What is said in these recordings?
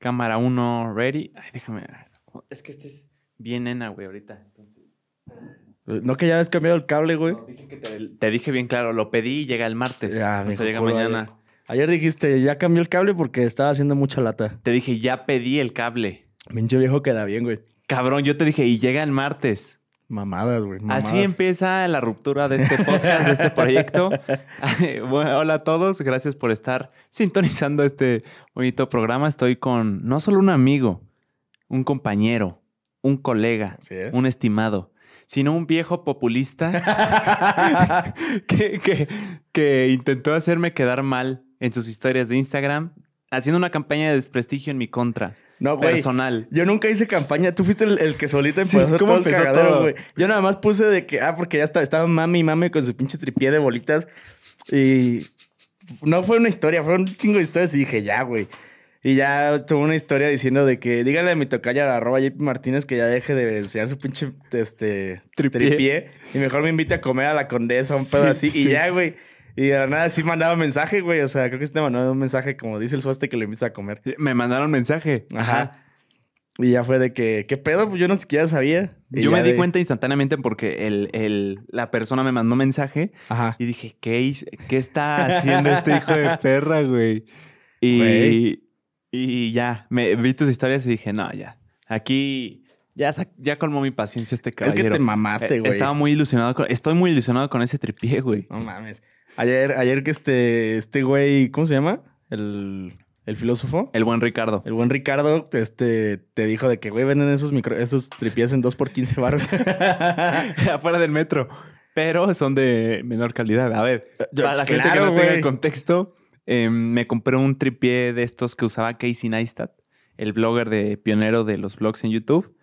Cámara 1, ready. Ay, déjame. Es que este es bien nena, güey, ahorita. Entonces... No que ya habías cambiado el cable, güey. No, dije que te, te dije bien claro, lo pedí y llega el martes. Ya, o sea, llega mañana. Ayer dijiste, ya cambió el cable porque estaba haciendo mucha lata. Te dije, ya pedí el cable. Pinche viejo queda bien, güey. Cabrón, yo te dije, y llega el martes. Mamadas, güey. mamadas. Así empieza la ruptura de este podcast, de este proyecto. Bueno, hola a todos, gracias por estar sintonizando este bonito programa. Estoy con no solo un amigo, un compañero, un colega, es. un estimado, sino un viejo populista que, que- que intentó hacerme quedar mal en sus historias de Instagram, haciendo una campaña de desprestigio en mi contra, No, güey. personal. Yo nunca hice campaña. Tú fuiste el, el que solito Sí, empezó ¿cómo todo el cagadero, güey. Yo nada más puse de que, ah, porque ya estaba, estaba mami y mami con su pinche tripié de bolitas. Y no fue una historia, fue un chingo de historias y dije, ya, güey. Y ya tuvo una historia diciendo de que díganle a mi tocaya, arroba JP Martínez, que ya deje de enseñar su pinche este, Tripié. tripié. Y mejor me invite a comer a la condesa, un Sí, pedo así. sí. Y ya, güey. Y de la nada sí mandaba mensaje, güey. O sea, creo que sí te mandó un mensaje como dice el suaste que le invita a comer. Me mandaron mensaje. Ajá. Y ya fue de que, ¿qué pedo? Pues yo no siquiera sabía. Y Yo me di de- cuenta instantáneamente porque el, el- la persona me mandó mensaje Ajá. y dije, ¿qué, qué está haciendo este hijo de perra, güey? Y, Güey. y ya, me vi tus historias y dije, no, ya, aquí ya, ya colmó mi paciencia este Es caballero. que te mamaste, Eh, güey. Estaba muy ilusionado, con- estoy muy ilusionado con ese tripié, güey. No mames. Ayer, ayer que este, este güey, ¿cómo se llama? El, el filósofo. El buen Ricardo. El buen Ricardo, este, te dijo de que, güey, venden esos micro, esos tripiés en 2 por 15 baros. afuera del metro. Pero son de menor calidad. A ver, Yo- para la gente que claro, no tenga güey. contexto, eh, me compré un tripié de estos que usaba Casey Neistat, el blogger de pionero de los blogs en YouTube,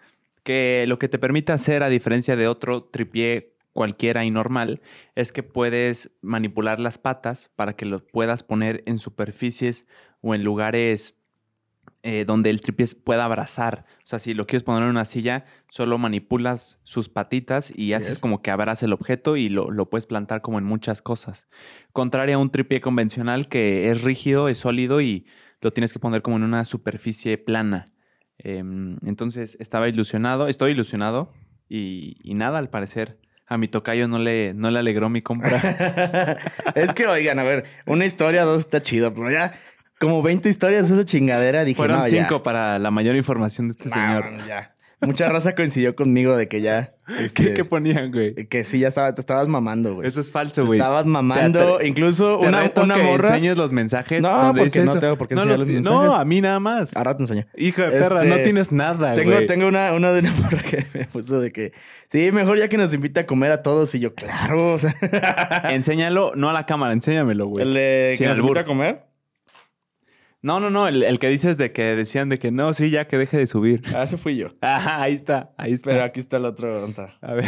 que lo que te permite hacer, a diferencia de otro tripié cualquiera y normal, es que puedes manipular las patas para que lo puedas poner en superficies o en lugares eh, donde el tripié pueda abrazar. O sea, si lo quieres poner en una silla, solo manipulas sus patitas y haces es. como que abraza el objeto y lo, lo puedes plantar como en muchas cosas. Contrario a un tripié convencional que es rígido, es sólido y lo tienes que poner como en una superficie plana. Em, entonces estaba ilusionado, estoy ilusionado y, y nada, al parecer a mi tocayo no le, no le alegró mi compra. es que, oigan, a ver, una historia, dos está chido, pero ya como 20 historias de esa chingadera dije, Fueron no, ya. cinco para la mayor información de este No, señor. ya. Mucha raza coincidió conmigo de que ya. ¿Qué, este, qué ponían, güey? que sí, ya estaba, te estabas mamando, güey. Eso es falso, Te güey. estabas mamando. Te incluso Te una, reto una que morra. enseñes los mensajes. No, porque no tengo por qué no, enseñar los- los no, a mí nada más. Ahora te enseño. Hijo de perra, Este, no tienes nada, Tengo, güey. tengo una, una de una morra que me puso de que sí, mejor ya que nos invita a comer a todos. Y yo, claro. O sea, Enséñalo, no a la cámara, enséñamelo, güey. Sin que nos albur. invita a comer. No, no, no, el, el que dices de que decían de que no, sí, ya que deje de subir. Ah, ese fui yo. Ajá, ahí está, ahí está. Pero aquí está el otro. ¿dónde está? A ver.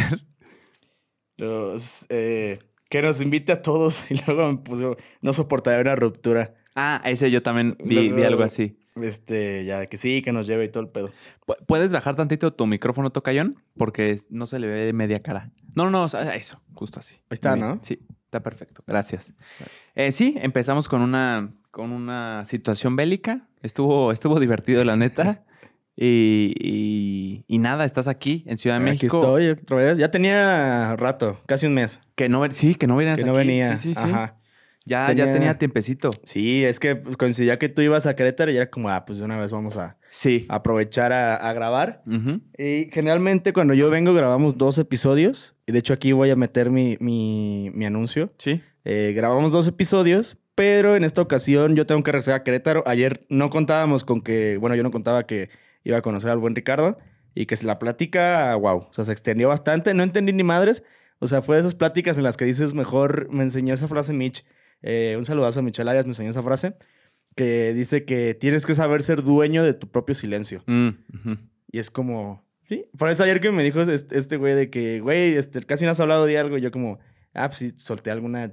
Los, eh, que nos invite a todos. Y luego me puso, no soportaría una ruptura. Ah, ese yo también vi, algo así. Este, ya, que sí, que nos lleve y todo el pedo. Pu- ¿Puedes bajar tantito tu micrófono, Tocayón? Porque no se le ve media cara. No, no, no, eso, justo así. Ahí está. ¿no? Sí, está perfecto. Gracias. Eh, sí, empezamos con una, con una situación bélica. Estuvo, estuvo divertido, la neta. Y, y- y nada, estás aquí en Ciudad de Aquí México. estoy otra vez. Ya tenía rato, casi un mes. Que no, sí, que no venías Que no aquí. venía. Sí, sí, sí. Ajá. Ya, Tenía- ya tenía tiempecito. Sí, es que pues, coincidía que tú ibas a Querétaro y era como, ah, pues de una vez vamos a Sí. aprovechar a, a grabar. Y generalmente cuando yo vengo grabamos dos episodios. Y de hecho aquí voy a meter mi, mi, mi anuncio. Sí. Eh, grabamos dos episodios, pero en esta ocasión yo tengo que regresar a Querétaro. Ayer no contábamos con que, bueno, yo no contaba que iba a conocer al buen Ricardo y que se la plática, wow, o sea, se extendió bastante. No entendí ni madres. O sea, fue de esas pláticas en las que dices, mejor me enseñó esa frase Mitch. Eh, un saludazo a Michelle Arias, me enseñó esa frase. Que dice que tienes que saber ser dueño de tu propio silencio. Mm. Y es como, sí. Por eso ayer que me dijo este este güey de que, güey, este, casi no has hablado de algo. Y yo como, ah, pues sí, solté alguna,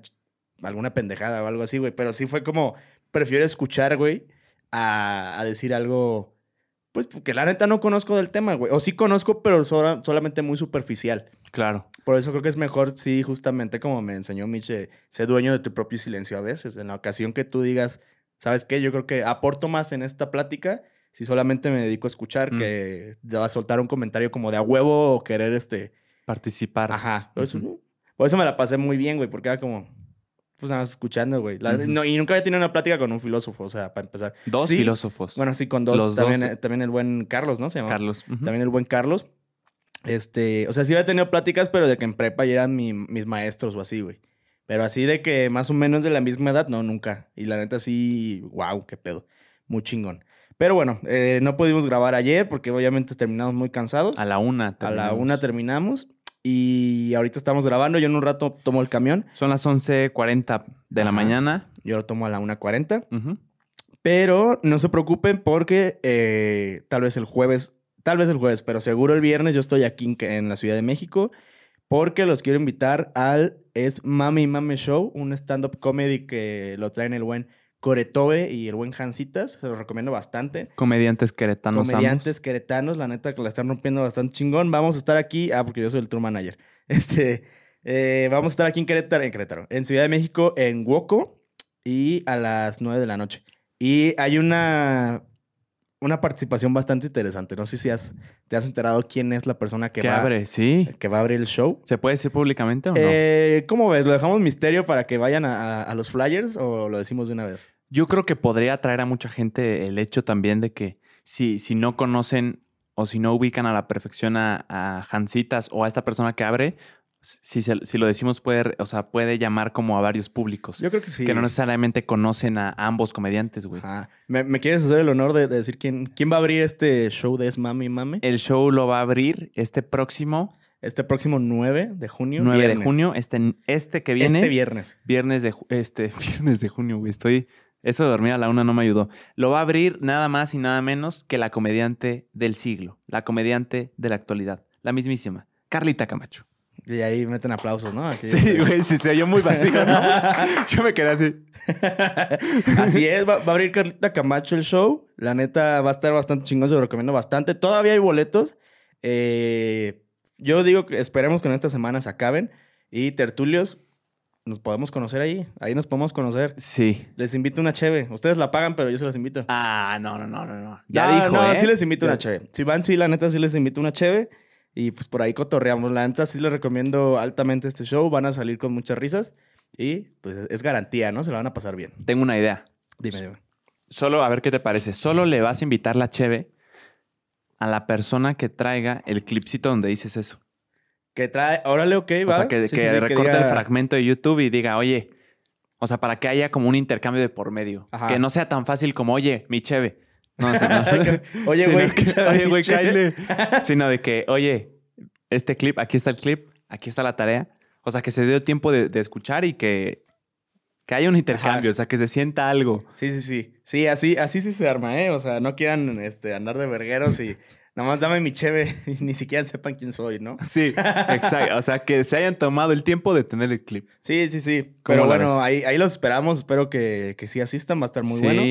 alguna pendejada o algo así, güey. Pero sí fue como, prefiero escuchar, güey, a, a decir algo, pues porque la neta no conozco del tema, güey. O sí conozco, pero sola- solamente muy superficial. Claro. Por eso creo que es mejor, sí, justamente como me enseñó Mitch, de ser dueño de tu propio silencio a veces. En la ocasión que tú digas, ¿sabes qué? Yo creo que aporto más en esta plática Si solamente me dedico a escuchar, Mm. que va a soltar un comentario como de a huevo o querer este. Participar. Ajá. Por eso, por eso me la pasé muy bien, güey, porque era como. Pues nada más escuchando, güey. La- Ujú. no, y nunca había tenido una plática con un filósofo, o sea, para empezar. Dos Sí, filósofos. Bueno, sí, con dos. Los también, dos. eh, también el buen Carlos, ¿no? Se llama. Carlos. ujú. También el buen Carlos. Este, o sea, sí había tenido pláticas, pero de que en prepa ya eran mi- mis maestros o así, güey. Pero así de que más o menos de la misma edad, no, nunca. Y la neta sí, wow, qué pedo. Muy chingón. Pero bueno, eh, no pudimos grabar ayer porque obviamente terminamos muy cansados. A la una. A la terminamos. una terminamos. Y ahorita estamos grabando. Yo en un rato tomo el camión. Son las 11.40 de la Ajá. mañana. Yo lo tomo a la 1.40. Ujú. Pero no se preocupen porque eh, tal vez el jueves, tal vez el jueves, pero seguro el viernes yo estoy aquí en, en la Ciudad de México porque los quiero invitar al Es Mame y Mame Show, un stand-up comedy que lo traen el buen Coretobe y el buen Jancitas. Se los recomiendo bastante. Comediantes queretanos. Comediantes queretanos, la neta que la están rompiendo bastante chingón. Vamos a estar aquí, ah, porque yo soy el tour manager. Este, eh, vamos a estar aquí en Querétaro, en Querétaro, en Ciudad de México, en Woco y a las 9 de la noche. Y hay una, una participación bastante interesante. No sé si has, te has enterado quién es la persona que, Que va, abre, sí. que va a abrir el show. ¿Se puede decir públicamente o no? Eh, ¿Cómo ves? ¿Lo dejamos misterio para que vayan a, a- los flyers o lo decimos de una vez? Yo creo que podría atraer a mucha gente el hecho también de que si, si no conocen o si no ubican a la perfección a, a Jancitas o a esta persona que abre, si, se- si lo decimos puede, o sea, puede llamar como a varios públicos Yo creo que sí. que no necesariamente conocen a ambos comediantes, güey. ¿Me, me quieres hacer el honor de, de decir quién, quién va a abrir este show de Es Mami Mame? El show lo va a abrir este próximo Este próximo 9 de junio. 9 de junio, este, este que viene. Este viernes. Viernes de, este, viernes de junio, güey. Estoy. Eso de dormir a la una no me ayudó. Lo va a abrir nada más y nada menos que la comediante del siglo, la comediante de la actualidad, la mismísima, Carlita Camacho. Y ahí meten aplausos, ¿no? Aquí- Sí, güey, sí se oyó muy vacío, ¿no? Yo me quedé así. Así es, va, va a abrir Carlita Camacho el show. La neta va a estar bastante chingón, se lo recomiendo bastante. Todavía hay boletos. Eh, yo digo que esperemos que en esta semana se acaben. Y tertulios, nos podemos conocer ahí. Ahí nos podemos conocer. Sí. Les invito una cheve. Ustedes la pagan, pero yo se las invito. Ah, no, no, no, no, no. Ya No, dijo, no, ¿eh? sí les invito Ya- una cheve. Si van, sí, la neta, sí les invito una cheve. Y pues por ahí cotorreamos. La neta, sí les recomiendo altamente este show. Van a salir con muchas risas. Y pues es garantía, ¿no? Se la van a pasar bien. Tengo una idea. Dime, dime. Solo, a ver qué te parece. Solo le vas a invitar la cheve a la persona que traiga el clipcito donde dices eso. Que trae, órale, ok, va. O sea, que, Sí, que sí, sí, recorte diga- el fragmento de YouTube y diga, oye, o sea, para que haya como un intercambio de por medio. Ajá. Que no sea tan fácil como, oye, mi cheve. No, o sea, no. Oye, güey, oye, güey, cáele. Sino de que, oye, este clip, aquí está el clip, aquí está la tarea. O sea, que se dio tiempo de, de escuchar y que, que haya un intercambio, Ajá. o sea, que se sienta algo. Sí, sí, sí. Sí, así, así sí se arma, ¿eh? O sea, no quieran este, andar de vergueros y nada más dame mi cheve y ni siquiera sepan quién soy, ¿no? Sí, exacto. O sea, que se hayan tomado el tiempo de tener el clip. Sí, sí, sí. ¿Cómo Pero bueno, ahí, ahí los esperamos. Espero que, que sí asistan. Va a estar muy sí. bueno.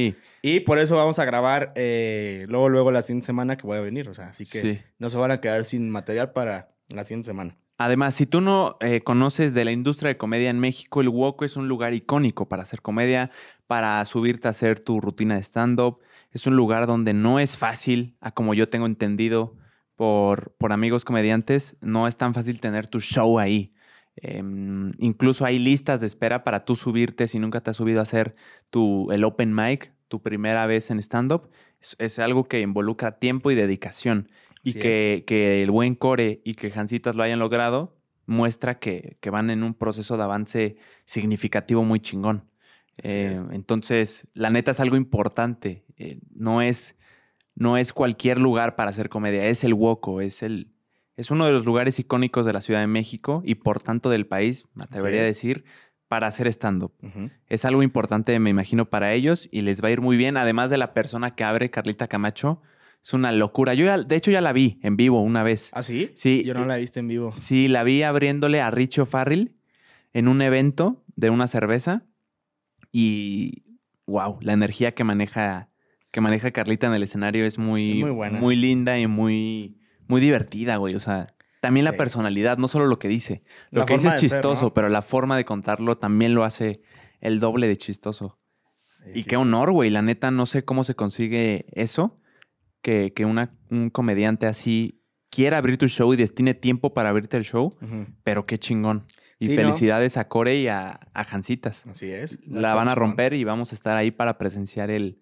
Y por eso vamos a grabar eh, luego, luego la siguiente semana que voy a venir. O sea, así que Sí. no se van a quedar sin material para la siguiente semana. Además, si tú no eh, conoces de la industria de comedia en México, el Woco es un lugar icónico para hacer comedia, para subirte a hacer tu rutina de stand-up. Es un lugar donde no es fácil, a como yo tengo entendido por, por amigos comediantes, no es tan fácil tener tu show ahí. Em, incluso hay listas de espera para tú subirte si nunca te has subido a hacer tu, el open mic, tu primera vez en stand-up. Es, es algo que involucra tiempo y dedicación. Y que, que el buen core y que Jancitas lo hayan logrado muestra que, que van en un proceso de avance significativo muy chingón. Eh, es. entonces, la neta es algo importante. Eh, no, es, no es cualquier lugar para hacer comedia, es el Woco, es el... Es uno de los lugares icónicos de la Ciudad de México y por tanto del país, me atrevería a decir, para hacer stand-up. Es algo importante, me imagino, para ellos y les va a ir muy bien. Además de la persona que abre, Carlita Camacho, es una locura. Yo, ya- de hecho, ya la vi en vivo una vez. ¿Ah, sí? Sí. Yo no la he visto en vivo. Sí, la vi abriéndole a Richo Farrell en un evento de una cerveza y wow, la energía que maneja que maneja Carlita en el escenario es muy muy buena. muy linda y muy muy divertida, güey, o sea, también la Sí. personalidad, no solo lo que dice. Lo La que dice es ser, chistoso, ¿no? pero la forma de contarlo también lo hace el doble de chistoso. Y Sí, qué honor, güey, la neta no sé cómo se consigue eso, que, que una- un comediante así quiera abrir tu show y destine tiempo para abrirte el show, pero qué chingón. Y Sí, ¿no? felicidades a Core y a, a Jancitas. Así es. La van a romper y vamos a estar ahí para presenciar el,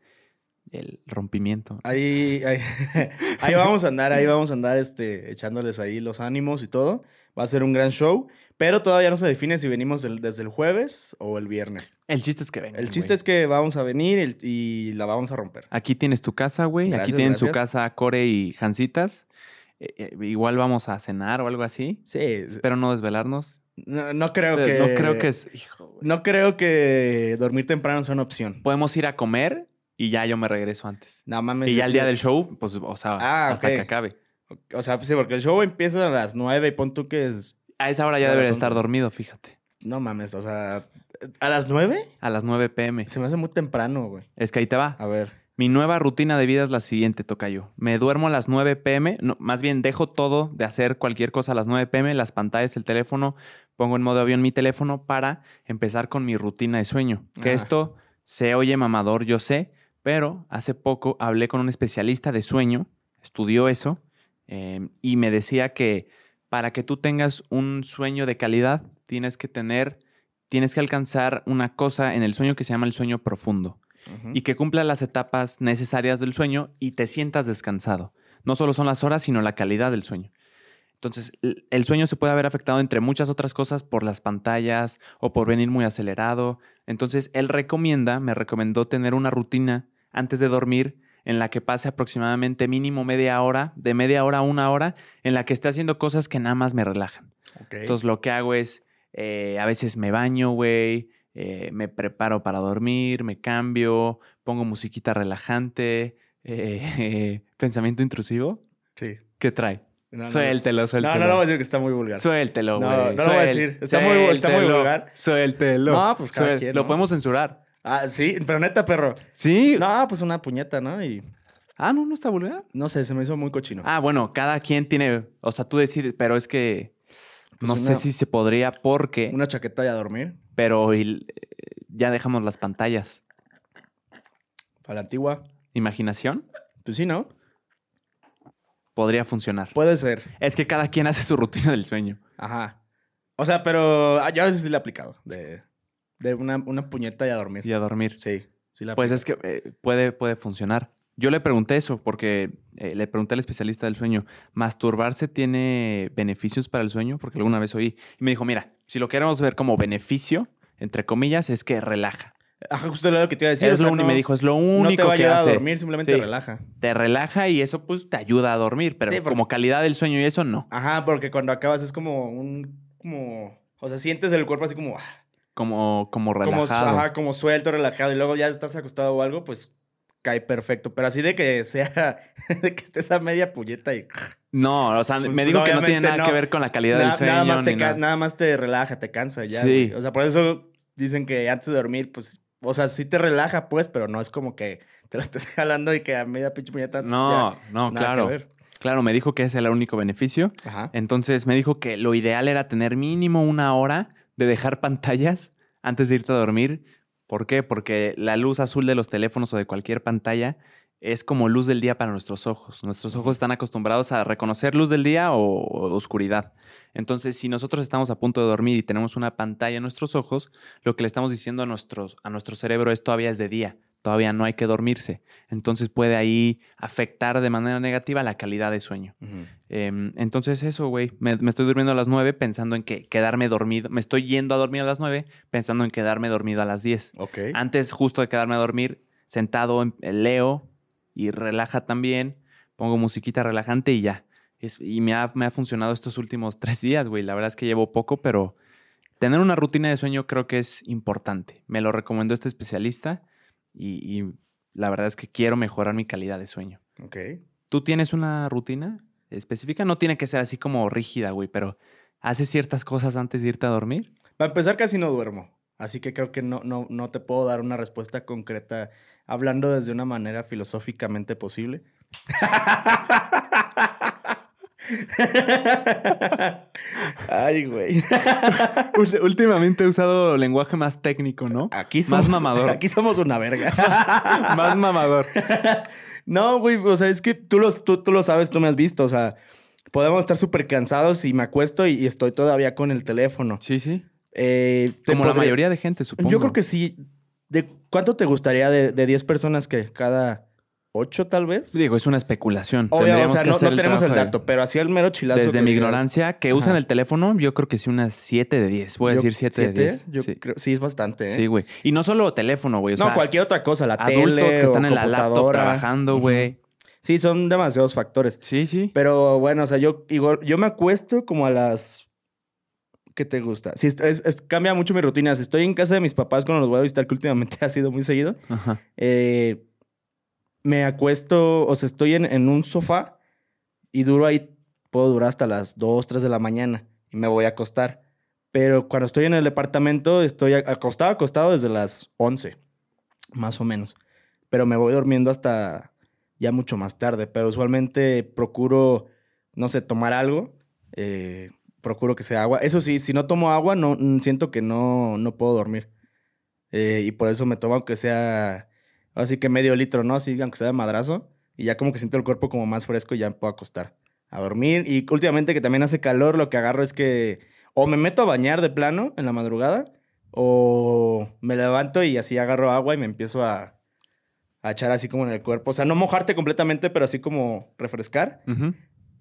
el rompimiento. Ahí, ahí, ahí vamos a andar, ahí vamos a andar este, echándoles ahí los ánimos y todo. Va a ser un gran show, pero todavía no se define si venimos el- desde el jueves o el viernes. El chiste es que vengan. El chiste es que vamos a venir el- y la vamos a romper. Aquí tienes tu casa, güey. Aquí Gracias, tienen su casa Core y Jancitas. Eh, eh, igual vamos a cenar o algo así. Sí, Espero no desvelarnos. No, no creo que... Pero No creo que es. Hijo, güey. No creo que dormir temprano sea una opción. Podemos ir a comer y ya yo me regreso antes. No mames. Y ya el día del show, pues, o sea, Ah, hasta que acabe. O sea, pues sí, porque el show empieza a las 9 y pon tú que es... A esa hora ya debería 11. estar dormido, fíjate. No mames, o sea... ¿A las 9? A las 9 pm. Se me hace muy temprano, güey. Es que ahí te va. A ver. Mi nueva rutina de vida es la siguiente, Tocayo. Me duermo a las 9 pm, no, más bien dejo todo de hacer cualquier cosa a las 9 pm, las pantallas, el teléfono, pongo en modo avión mi teléfono para empezar con mi rutina de sueño. Que Ah. esto se oye mamador, yo sé, pero hace poco hablé con un especialista de sueño, estudió eso, eh, y me decía que para que tú tengas un sueño de calidad, tienes que tener, tienes que alcanzar una cosa en el sueño que se llama el sueño profundo Y que cumpla las etapas necesarias del sueño y te sientas descansado. No solo son las horas, sino la calidad del sueño. Entonces, el- sueño se puede haber afectado entre muchas otras cosas por las pantallas o por venir muy acelerado. Entonces, él recomienda, me recomendó tener una rutina antes de dormir en la que pase aproximadamente mínimo media hora, de media hora a una hora, en la que esté haciendo cosas que nada más me relajan. Entonces lo que hago es, eh, a veces me baño, güey, eh, me preparo para dormir, me cambio, pongo musiquita relajante, eh, pensamiento intrusivo. sí. ¿Qué trae? No, no, Suéltelo, No, suéltelo. no, no voy a decir que está muy vulgar. Suéltelo, No, güey. no lo voy a decir. Está muy- está muy vulgar. Suéltelo. No, pues cada quien, Lo ¿no? podemos censurar. Ah, sí, pero neta, perro. Sí. No, pues una puñeta, ¿no? Y Ah, no, no está vulgar. no sé, se me hizo muy cochino. Ah, bueno, cada quien tiene, o sea, tú decides, pero es que Pues no una- sé si se podría porque, Una chaqueta y a dormir. pero el- ya dejamos las pantallas. Para la antigua. Imaginación Pues sí, ¿no? podría funcionar. Puede ser. Es que cada quien hace su rutina del sueño. Ajá. O sea, pero ah, yo a veces sí le he aplicado. De, de una, una puñeta y a dormir. Y a dormir. Sí, sí la Pues es que eh, puede, puede funcionar. Yo le pregunté eso porque eh, le pregunté al especialista del sueñño, ¿masturbarse tiene beneficios para el sueño? Porque alguna vez oí. Y me dijo, mira, si lo queremos ver como beneficio, entre comillas, es que relaja. Ajá, justo lo que te iba a decir. es o sea, lo no- me dijo, es lo no único te va a que ayudar hace. a dormir, simplemente Sí. relaja. Te relaja y eso pues te ayuda a dormir, pero Sí, porque- como calidad del sueño y eso no. Ajá, porque cuando acabas es como un... como... O sea, sientes el cuerpo así como... ah, Como, como Como, relajado. ajá, como suelto, relajado. Y luego ya estás acostado o algo, pues cae perfecto. Pero así de que sea... de que estés a media puñeta y... No, o sea, Pues, me dijo que no tiene nada no. que ver con la calidad Na- del sueño. nada, más te nada. nada más te relaja, te cansa ya. Sí. güey. O sea, por eso dicen que antes de dormir, pues... O sea, sí te relaja, pues, pero no es como que te lo estés jalando y que a media pinche puñeta... No, ya, no, claro. Claro, me dijo que ese era el único beneficio. Ajá. Entonces me dijo que lo ideal era tener mínimo una hora de dejar pantallas antes de irte a dormir. ¿Por qué? Porque la luz azul de los teléfonos o de cualquier pantalla es como luz del día para nuestros ojos. Nuestros ojos están acostumbrados a reconocer luz del día o, o oscuridad. Entonces, si nosotros estamos a punto de dormir y tenemos una pantalla en nuestros ojos, lo que le estamos diciendo a, nuestros, a nuestro cerebro es todavía es de día, todavía no hay que dormirse. Entonces puede ahí afectar de manera negativa la calidad de sueño. Em, entonces eso, güey. Me, me estoy durmiendo a las 9 pensando en que quedarme dormido. Me estoy yendo a dormir a las 9 pensando en quedarme dormido a las 10. Ok. Antes justo de quedarme a dormir, sentado, en- leo y relaja también. Pongo musiquita relajante y ya. Es- y me ha, me ha funcionado estos últimos tres días, güey. La verdad es que llevo poco, pero tener una rutina de sueño creo que es importante. Me lo recomendó este especialista y, y la verdad es que quiero mejorar mi calidad de sueño. Ok. ¿Tú tienes una rutina específica? No tiene que ser así como rígida, güey, pero ¿haces ciertas cosas antes de irte a dormir? Para empezar, casi no duermo. Así que creo que no, no, no te puedo dar una respuesta concreta hablando desde una manera filosóficamente posible. Ay, güey. Últimamente he usado lenguaje más técnico, ¿no? Aquí Más somos, mamador. Aquí somos una verga. más mamador. No, güey, o sea, es que tú, los, tú, tú lo sabes, tú me has visto, o sea, podemos estar súper cansados y me acuesto y, y estoy todavía con el teléfono. Sí, sí. Eh, Como la mayoría de gente, supongo. Yo creo que sí. ¿De cuánto te gustaría de, de 10 personas que cada 8 tal vez? Digo, es una especulación. Obvio, o sea, que no, hacer no tenemos el de- dato, pero así el mero chilazo. Desde mi ignorancia, que usan el teléfono, yo creo que sí unas 7 de 10. Voy a Yo- decir 7 de ¿siete? 10. Yo sí. creo, sí, es bastante. ¿eh? Sí, güey. Y no solo teléfono, güey. O no, sea, cualquier otra cosa, la adultos tele que están o en la laptop trabajando, güey. Sí, son demasiados factores. Sí, sí. Pero bueno, o sea, yo igual, yo me acuesto como a las. ¿Qué te gusta? Es- es- cambia mucho mi rutina. Si estoy en casa de mis papás cuando los voy a visitar, que últimamente ha sido muy seguido, Ajá. eh, me acuesto, o sea, estoy en, en un sofá y duro ahí, puedo durar hasta las 2, 3 de la mañana y me voy a acostar. Pero cuando estoy en el departamento, estoy acostado, acostado desde las 11, más o menos. Pero me voy durmiendo hasta ya mucho más tarde. Pero usualmente procuro, no sé, tomar algo. eh, procuro que sea agua. Eso sí, si no tomo agua, no siento que no, no puedo dormir. Eh, y por eso me tomo aunque sea, así que medio litro, ¿no? Así, aunque sea de madrazo. Y ya como que siento el cuerpo como más fresco y ya me puedo acostar a dormir. Y últimamente que también hace calor, lo que agarro es que o me meto a bañar de plano en la madrugada o me levanto y así agarro agua y me empiezo a, a echar así como en el cuerpo. O sea, no mojarte completamente, pero así como refrescar.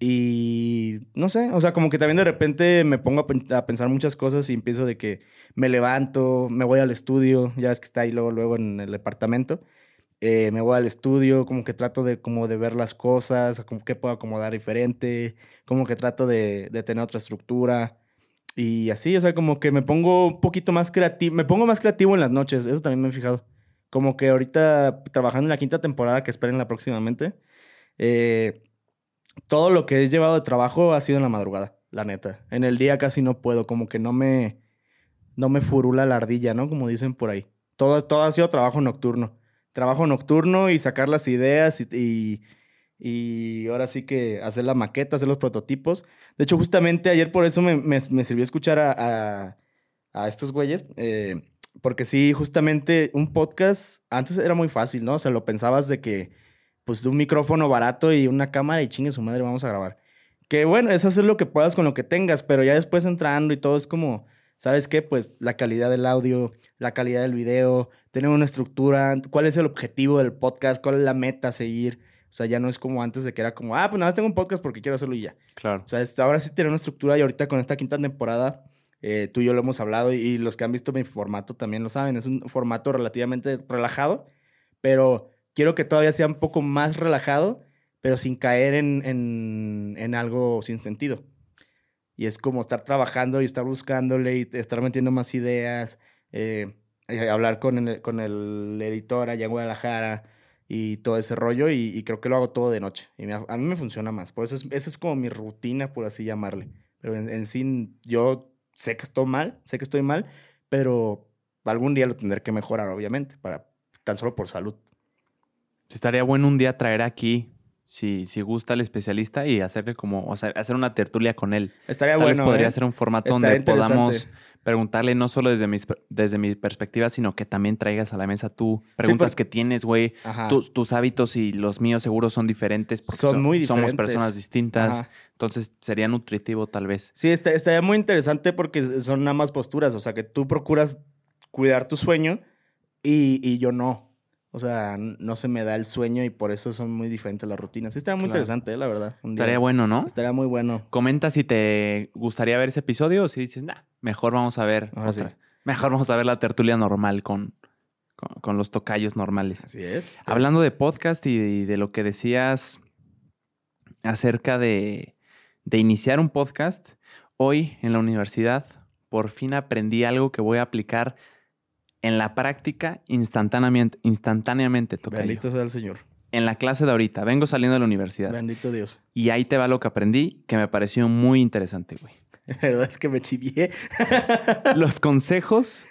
Y no sé, o sea, como que también de repente me pongo a pensar muchas cosas y empiezo de que me levanto, me voy al estudio, ya ves que está ahí luego, luego en el departamento. Eh, me voy al estudio, como que trato de, como de ver las cosas, como que puedo acomodar diferente, como que trato de, de tener otra estructura. Y así, o sea, como que me pongo un poquito más creativo, me pongo más creativo en las noches, eso también me he fijado. Como que ahorita trabajando en la quinta temporada, que esperen la próximamente, eh, todo lo que he llevado de trabajo ha sido en la madrugada, la neta. En el día casi no puedo, como que no me, no me furula la ardilla, ¿no? Como dicen por ahí. Todo, todo ha sido trabajo nocturno. Trabajo nocturno y sacar las ideas y, y, y ahora sí que hacer la maqueta, hacer los prototipos. De hecho, justamente ayer por eso me, me- me sirvió escuchar a, a- a estos güeyes. eh, porque sí, justamente un podcast antes era muy fácil, ¿no? O sea, lo pensabas de que, pues, un micrófono barato y una cámara y chingue su madre, vamos a grabar. Que bueno, es hacer lo que puedas con lo que tengas, pero ya después entrando y todo es como, ¿sabes qué? Pues la calidad del audio, la calidad del video, tener una estructura, cuál es el objetivo del podcast, cuál es la meta a seguir. O sea, ya no es como antes de que era como, ah, pues nada más tengo un podcast porque quiero hacerlo y ya. Claro. O sea, ahora sí tiene una estructura y ahorita con esta quinta temporada, eh, tú y yo lo hemos hablado y los que han visto mi formato también lo saben. Es un formato relativamente relajado, pero quiero que todavía sea un poco más relajado, pero sin caer en, en, en algo sin sentido. Y es como estar trabajando y estar buscándole y estar metiendo más ideas, eh, hablar con el, con el editor allá en Guadalajara y todo ese rollo. Y, creo que lo hago todo de noche. Y me- a mí me funciona más. Por eso es, es como mi rutina, por así llamarle. Pero en, en sí, yo sé que estoy mal, sé que estoy mal, pero algún día lo tendré que mejorar, obviamente, para tan solo por salud. Estaría bueno un día traer aquí, si, si gusta el especialista, y hacerle como, o sea, hacer una tertulia con él. Estaría Tal vez bueno. podría ¿eh? ser un formato Estaría donde podamos preguntarle no solo desde, mis, desde mi perspectiva, sino que también traigas a la mesa tú preguntas por- que tienes, güey. Tus, tus hábitos y los míos seguro son diferentes porque Son so- muy somos personas distintas. Ajá. Entonces sería nutritivo tal vez. Sí, está- estaría muy interesante porque son ambas posturas. O sea, que tú procuras cuidar tu sueño y, y yo no. O sea, no se me da el sueño y por eso son muy diferentes las rutinas. Sí, estaría muy Claro. interesante, eh, la verdad. un día. Estaría bueno, ¿no? Estaría muy bueno. Comenta si te gustaría ver ese episodio o si dices, nah, mejor vamos a ver Ahora otra. sí. Mejor vamos a ver la tertulia normal con, con, con los tocayos normales. Así es. Hablando de podcast y, y de lo que decías acerca de, de iniciar un podcast, hoy en la universidad por fin aprendí algo que voy a aplicar en la práctica instantáneamente, instantáneamente, tocayo. Bendito sea el Señor. En la clase de ahorita, vengo saliendo de la universidad Bendito Dios. y ahí te va lo que aprendí que me pareció muy interesante, güey. La verdad es que me chivié. Los consejos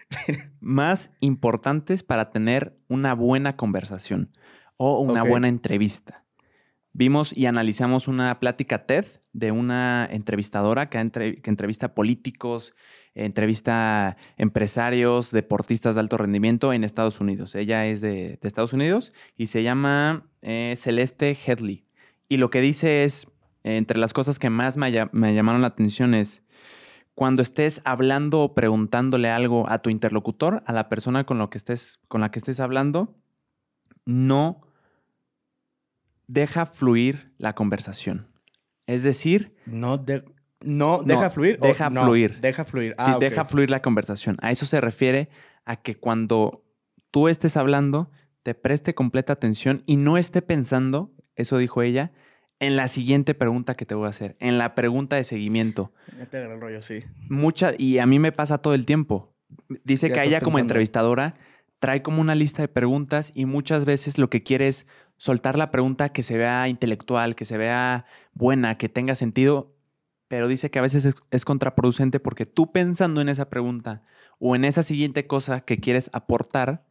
más importantes para tener una buena conversación o una buena entrevista. vimos y analizamos una plática TED de una entrevistadora que, que entrevista políticos, entrevista empresarios, deportistas de alto rendimiento en Estados Unidos. Ella es de, Estados Unidos y se llama eh, Celeste Headley. Y lo que dice es, entre las cosas que más me, llamaron la atención es, cuando estés hablando o preguntándole algo a tu interlocutor, a la persona con, lo que estés, con la que estés hablando, no deja fluir la conversación. Es decir... No, no deja fluir. Deja fluir. deja fluir. sí, ah, deja fluir la conversación. A eso se refiere a que cuando tú estés hablando, te preste completa atención y no esté pensando, eso dijo ella, en la siguiente pregunta que te voy a hacer, en la pregunta de seguimiento. Ya te agarré el rollo, sí. Mucha, y a mí me pasa todo el tiempo. Dice que ella como entrevistadora trae como una lista de preguntas y muchas veces lo que quiere es soltar la pregunta que se vea intelectual, que se vea buena, que tenga sentido, pero dice que a veces es, contraproducente porque tú pensando en esa pregunta o en esa siguiente cosa que quieres aportar,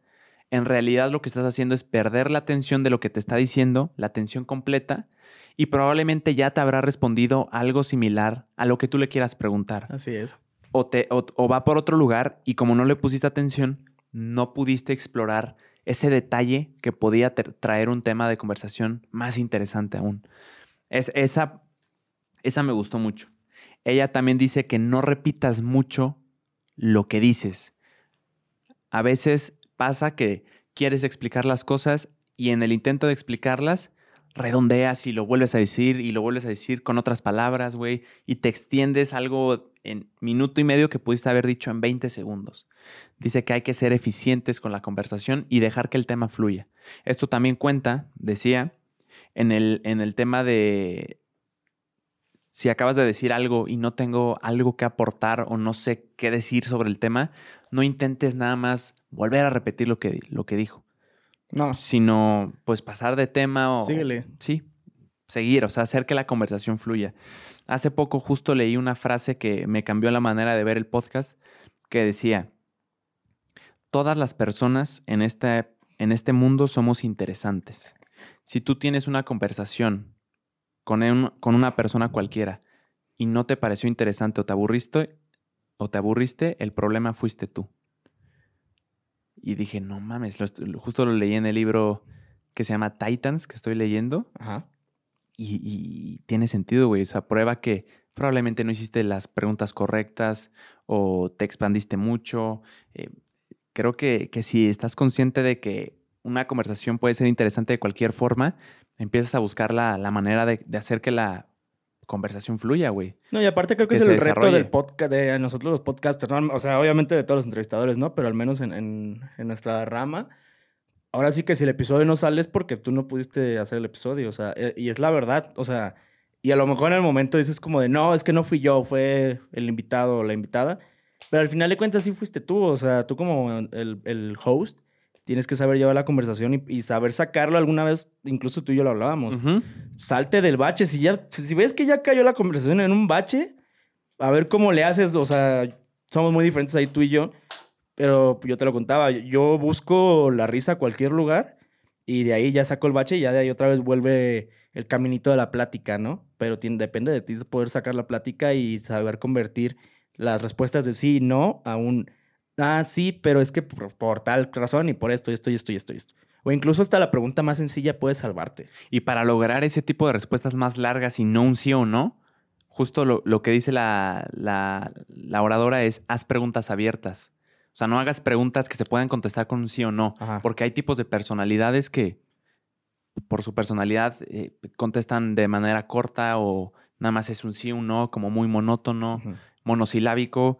en realidad lo que estás haciendo es perder la atención de lo que te está diciendo, la atención completa, y probablemente ya te habrá respondido algo similar a lo que tú le quieras preguntar. Así es. O, te, o va por otro lugar y como no le pusiste atención, no pudiste explorar ese detalle que podía traer un tema de conversación más interesante aún. Es, esa, esa me gustó mucho. Ella también dice que no repitas mucho lo que dices. A veces pasa que quieres explicar las cosas y en el intento de explicarlas redondeas y lo vuelves a decir y lo vuelves a decir con otras palabras, güey, y te extiendes algo en minuto y medio que pudiste haber dicho en 20 segundos. Dice que hay que ser eficientes con la conversación y dejar que el tema fluya. Esto también cuenta, decía, en el, en el tema de si acabas de decir algo y no tengo algo que aportar o no sé qué decir sobre el tema, no intentes nada más volver a repetir lo que, lo que dijo. No. Sino, pues, pasar de tema o... Síguele. Sí, seguir, o sea, hacer que la conversación fluya. Hace poco justo leí una frase que me cambió la manera de ver el podcast, que decía, todas las personas en este, en este mundo somos interesantes. Si tú tienes una conversación con, con una persona cualquiera y no te pareció interesante o te aburriste, o te aburriste, el problema fuiste tú. Y dije, no mames, justo lo leí en el libro que se llama Titans, que estoy leyendo. Ajá. Y, tiene sentido, güey. O sea, prueba que probablemente no hiciste las preguntas correctas o te expandiste mucho. Eh, creo que, que, si estás consciente de que una conversación puede ser interesante de cualquier forma, empiezas a buscar la, manera de, de, hacer que la conversación fluya, güey. No, y aparte creo que, es el reto del podcast, de nosotros los podcasters, o sea, obviamente de todos los entrevistadores, ¿no? Pero al menos en, en, nuestra rama, ahora sí que si el episodio no sale es porque tú no pudiste hacer el episodio, o sea, eh, y es la verdad, o sea, y a lo mejor en el momento dices como de, no, es que no fui yo, fue el invitado o la invitada, pero al final de cuentas sí fuiste tú, o sea, tú como el, el host, tienes que saber llevar la conversación y, saber sacarlo alguna vez, incluso tú y yo lo hablábamos. Salte del bache. Si ya, si ves que ya cayó la conversación en un bache, a ver cómo le haces. O sea, somos muy diferentes ahí tú y yo. Pero yo te lo contaba, yo busco la risa a cualquier lugar y de ahí ya saco el bache y ya de ahí otra vez vuelve el caminito de la plática, ¿no? Pero depende de ti poder sacar la plática y saber convertir las respuestas de sí y no a un ah, sí, pero es que por, tal razón y por esto, y esto, y esto, y esto, y esto. O incluso hasta la pregunta más sencilla puede salvarte. Y para lograr ese tipo de respuestas más largas y no un sí o no, justo lo, que dice la, la, oradora es haz preguntas abiertas. O sea, no hagas preguntas que se puedan contestar con un sí o no, porque hay tipos de personalidades que por su personalidad eh, contestan de manera corta o nada más es un sí o un no, como muy monótono, monosilábico,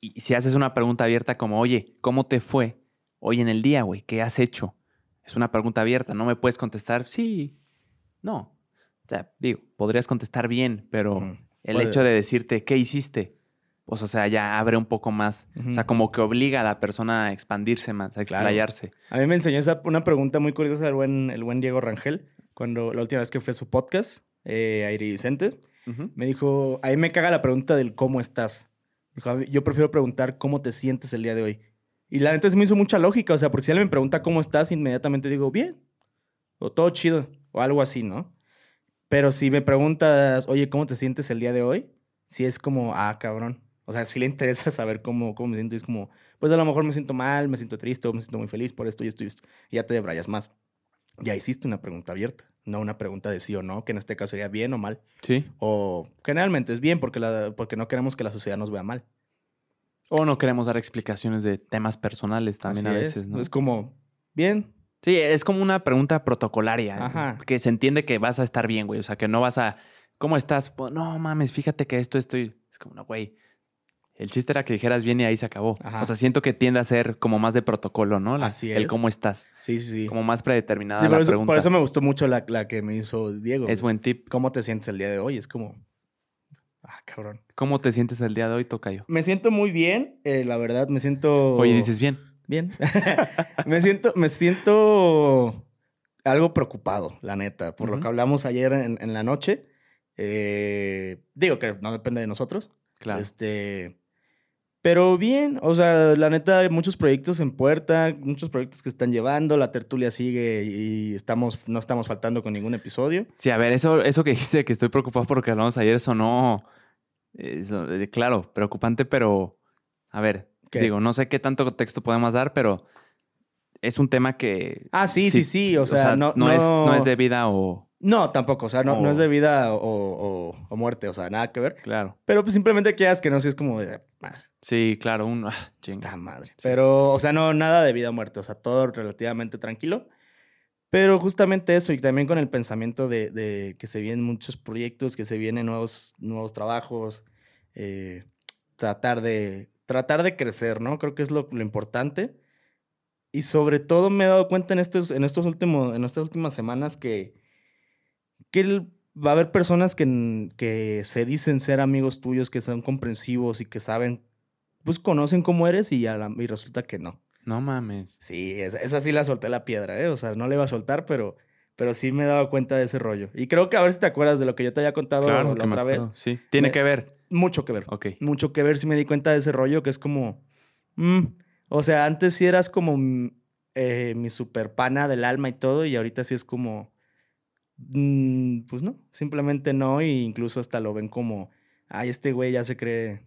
y si haces una pregunta abierta como, oye, ¿cómo te fue hoy en el día, güey? ¿Qué has hecho? Es una pregunta abierta, no me puedes contestar, sí, no. O sea, digo, podrías contestar bien, pero el hecho de decirte, ¿qué hiciste? Pues, o sea, ya abre un poco más. O sea, como que obliga a la persona a expandirse más, a explayarse. A mí me enseñó esa, una pregunta muy curiosa el buen, el buen Diego Rangel, cuando la última vez que fue a su podcast, eh, Aire Vicente, me dijo, ahí me caga la pregunta del cómo estás yo prefiero preguntar cómo te sientes el día de hoy. Y la neta se me hizo mucha lógica, o sea, porque si alguien me pregunta cómo estás, inmediatamente digo, bien, o todo chido, o algo así, ¿no? Pero si me preguntas, oye, ¿cómo te sientes el día de hoy? Si es como, ah, cabrón. O sea, si le interesa saber cómo, cómo me siento. Es como, pues a lo mejor me siento mal, me siento triste o me siento muy feliz por esto y esto y esto. Y ya te debrayas más. Ya hiciste una pregunta abierta, no una pregunta de sí o no, que en este caso sería bien o mal. Sí. O generalmente es bien porque, la, porque no queremos que la sociedad nos vea mal. O no queremos dar explicaciones de temas personales también Así a es. veces, ¿no? Es como, bien, Sí, es como una pregunta protocolaria. Ajá. Que se entiende que vas a estar bien, güey. O sea, que no vas a. ¿Cómo estás? Pues, no mames, fíjate que esto estoy. Es como, no, güey. El chiste era que dijeras bien y ahí se acabó. Ajá. O sea, siento que tiende a ser como más de protocolo, ¿no? La- Así El es. cómo estás. sí, sí, sí. Como más predeterminada Sí, la por, eso, pregunta. por eso me gustó mucho la, la que me hizo Diego. Es güey. buen tip. ¿Cómo te sientes el día de hoy? Es como, ah, cabrón. ¿Cómo te sientes el día de hoy, Tocayo? Me siento muy bien, eh, la verdad, me siento... Oye, dices bien. Bien. me siento, me siento algo preocupado, la neta, por lo que hablamos ayer en, en la noche. Eh, digo que no depende de nosotros. Claro. Este. Pero bien, o sea, la neta, hay muchos proyectos en puerta, muchos proyectos que están llevando, la tertulia sigue y estamos, no estamos faltando con ningún episodio. Sí, a ver, eso, eso que dijiste que estoy preocupado porque hablamos ayer sonó. eso, eh, claro, preocupante, pero. A ver, ¿Qué? digo, no sé qué tanto contexto podemos dar, pero es un tema que. Ah, sí, sí, sí, o sea, no, no, Es, no es de vida o. No, tampoco, o sea, no, no es de vida o, o- o muerte, o sea, nada que ver. Claro. Pero pues simplemente quieras que no, sí es como de, ah, Sí, claro, un. ah, chinga. madre. Pero, o sea, no, nada de vida o muerte, o sea, todo relativamente tranquilo. Pero justamente eso, y también con el pensamiento de, de que se vienen muchos proyectos, que se vienen nuevos, nuevos trabajos, eh, tratar, de, tratar de crecer, ¿no? Creo que es lo, lo importante. Y sobre todo me he dado cuenta en estos, en estos últimos, en estas últimas semanas que, que el- va a haber personas que, que se dicen ser amigos tuyos, que son comprensivos y que saben, pues conocen cómo eres y, a la- y resulta que no. No mames. Sí, esa, esa sí la solté la piedra, ¿eh? O sea, no la iba a soltar, pero, pero sí me he dado cuenta de ese rollo. Y creo que a ver si te acuerdas de lo que yo te había contado Claro, la otra vez. Sí. Tiene Me- que ver. Mucho que ver. Ok. Mucho que ver si me di cuenta de ese rollo que es como... mm, o sea, antes sí eras como mm, eh, mi super pana del alma y todo, y ahorita sí es como... mm, pues no, simplemente no, e incluso hasta lo ven como... Ay, este güey ya se cree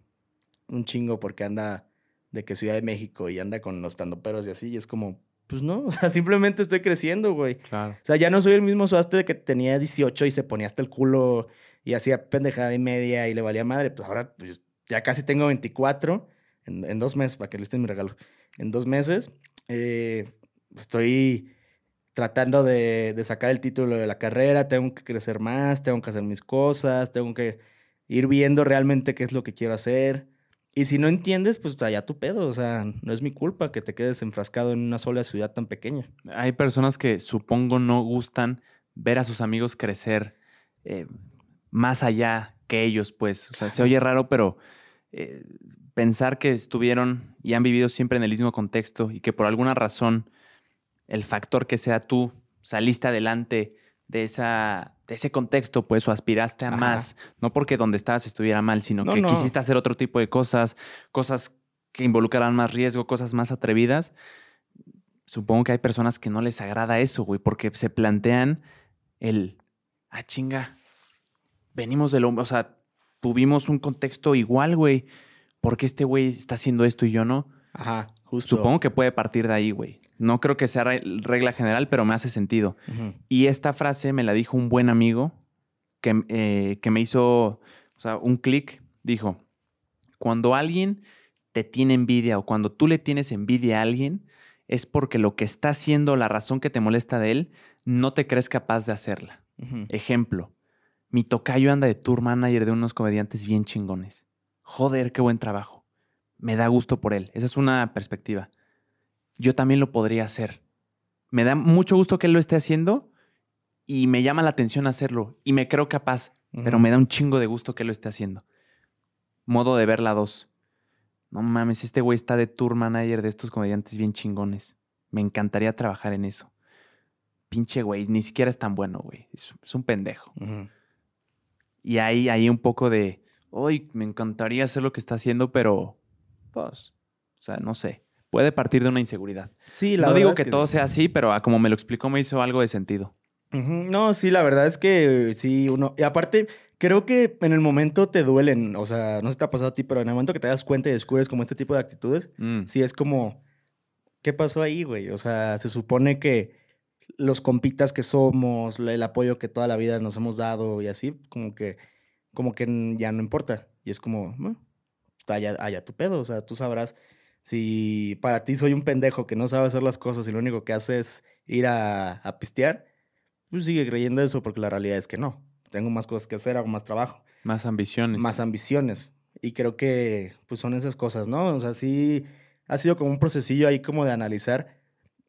un chingo porque anda de que Ciudad de México y anda con los tandoperos y así, y es como... Pues no, o sea, simplemente estoy creciendo, güey. Claro. O sea, ya no soy el mismo suaste de que tenía 18 y se ponía hasta el culo y hacía pendejada y media y le valía madre. Pues ahora pues, ya casi tengo 24 en, en dos meses, para que listen mi regalo. En dos meses eh, estoy tratando de, de sacar el título de la carrera, tengo que crecer más, tengo que hacer mis cosas, tengo que ir viendo realmente qué es lo que quiero hacer. Y si no entiendes, pues allá tu pedo. O sea, no es mi culpa que te quedes enfrascado en una sola ciudad tan pequeña. Hay personas que supongo no gustan ver a sus amigos crecer eh, más allá que ellos, pues. O sea, se oye raro, pero eh, pensar que estuvieron y han vivido siempre en el mismo contexto y que por alguna razón el factor que sea tú saliste adelante de, esa, de ese contexto, pues, o aspiraste a Ajá. más. No porque donde estabas estuviera mal, sino No, que no. quisiste hacer otro tipo de cosas, cosas que involucraran más riesgo, cosas más atrevidas. Supongo que hay personas que no les agrada eso, güey, porque se plantean el, ah, chinga, venimos de lo, o sea, tuvimos un contexto igual, güey. ¿Por qué este güey está haciendo esto y yo no? Ajá, justo. Supongo que puede partir de ahí, güey. No creo que sea re- regla general, pero me hace sentido. Y esta frase me la dijo un buen amigo que, eh, que me hizo, o sea, un clic. Dijo, cuando alguien te tiene envidia o cuando tú le tienes envidia a alguien, es porque lo que está haciendo, la razón que te molesta de él, no te crees capaz de hacerla. Ejemplo, mi tocayo anda de tour manager de unos comediantes bien chingones. Joder, qué buen trabajo. Me da gusto por él. Esa es una perspectiva. Yo también lo podría hacer. Me da mucho gusto que él lo esté haciendo y me llama la atención hacerlo y me creo capaz, pero me da un chingo de gusto que él lo esté haciendo. Modo de ver la dos. No mames, este güey está de tour manager de estos comediantes bien chingones. Me encantaría trabajar en eso. Pinche güey, ni siquiera es tan bueno, güey. Es, es un pendejo. Y hay ahí un poco de, uy, me encantaría hacer lo que está haciendo, pero, pues, o sea, no sé. Puede partir de una inseguridad. Sí, la no verdad digo es que, todo sí. sea así, pero a como me lo explicó me hizo algo de sentido. No, sí, la verdad es que sí, uno. Y aparte, creo que en el momento te duelen. O sea, no si te ha pasado a ti, pero en el momento que te das cuenta y descubres como este tipo de actitudes, Mm. sí es como. ¿Qué pasó ahí, güey? O sea, se supone que los compitas que somos, el apoyo que toda la vida nos hemos dado y así, como que, como que ya no importa. Y es como, bueno, allá, allá tu pedo. O sea, tú sabrás si para ti soy un pendejo que no sabe hacer las cosas y lo único que hace es ir a, a pistear, pues sigue creyendo eso porque la realidad es que no. Tengo más cosas que hacer, hago más trabajo Más ambiciones. más ambiciones. Y creo que pues son esas cosas, ¿no? O sea, sí ha sido como un procesillo ahí como de analizar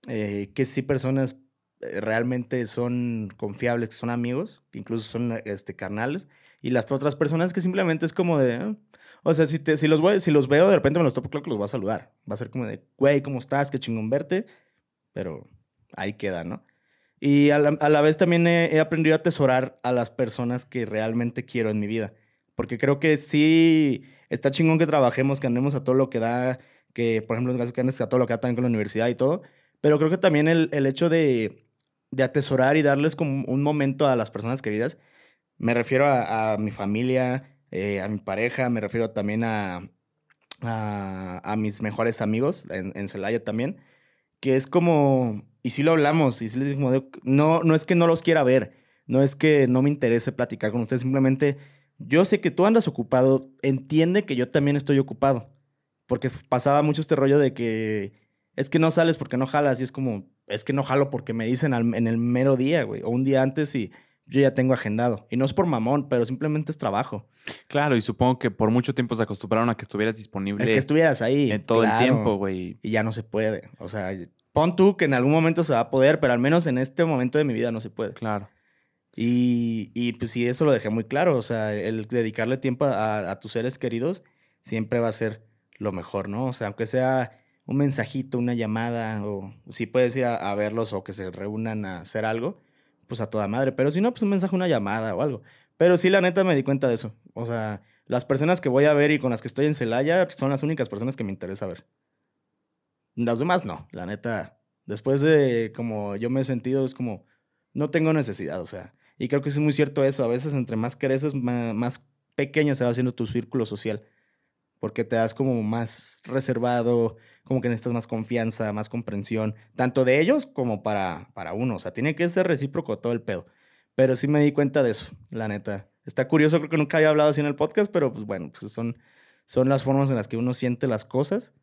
eh, que sí personas eh, realmente son confiables, que son amigos, que incluso son este, carnales, y las otras personas que simplemente es como de... "Ah". O sea, si, te, si, los voy, si los veo, de repente me los topo, claro que los voy a saludar. Va a ser como de, güey, ¿cómo estás? Qué chingón verte. Pero ahí queda, ¿no? Y a la, a la vez también he, he aprendido a atesorar a las personas que realmente quiero en mi vida. Porque creo que sí está chingón que trabajemos, que andemos a todo lo que da, que por ejemplo en el caso que andes a todo lo que da también con la universidad y todo. Pero creo que también el, el hecho de, de atesorar y darles como un momento a las personas queridas, me refiero a, a mi familia, eh, a mi pareja, me refiero también a, a, a mis mejores amigos en, Celaya también, que es como, y sí lo hablamos, y sí les digo, no, no es que no los quiera ver, no es que no me interese platicar con ustedes, simplemente yo sé que tú andas ocupado, entiende que yo también estoy ocupado, porque pasaba mucho este rollo de que es que no sales porque no jalas, y es como, es que no jalo porque me dicen al- en el mero día, güey, o un día antes y yo ya tengo agendado. Y no es por mamón, pero simplemente es trabajo. Claro, y supongo que por mucho tiempo se acostumbraron a que estuvieras disponible El que estuvieras ahí. en todo claro. el tiempo, güey. Y ya no se puede. O sea, pon tú que en algún momento se va a poder, pero al menos en este momento de mi vida no se puede. Claro. Y, y pues sí, eso lo dejé muy claro. O sea, el dedicarle tiempo a, a tus seres queridos siempre va a ser lo mejor, ¿no? O sea, aunque sea un mensajito, una llamada, o si puedes ir a, a verlos o que se reúnan a hacer algo, pues a toda madre. Pero si no, pues un mensaje, una llamada o algo. Pero sí, la neta me di cuenta de eso. O sea, las personas que voy a ver y con las que estoy en Celaya son las únicas personas que me interesa ver. Las demás no, la neta. Después de como yo me he sentido, es como, no tengo necesidad, o sea. Y creo que es muy cierto eso. A veces entre más creces, ma- más, pequeño se va haciendo tu círculo social. Porque te das como más reservado, como que necesitas más confianza, más comprensión, tanto de ellos como para, para uno. O sea, tiene que ser recíproco todo el pedo. Pero sí me di cuenta de eso, la neta. Está curioso, creo que nunca había hablado así en el podcast, pero pues bueno, pues son, son las formas en las que uno siente las cosas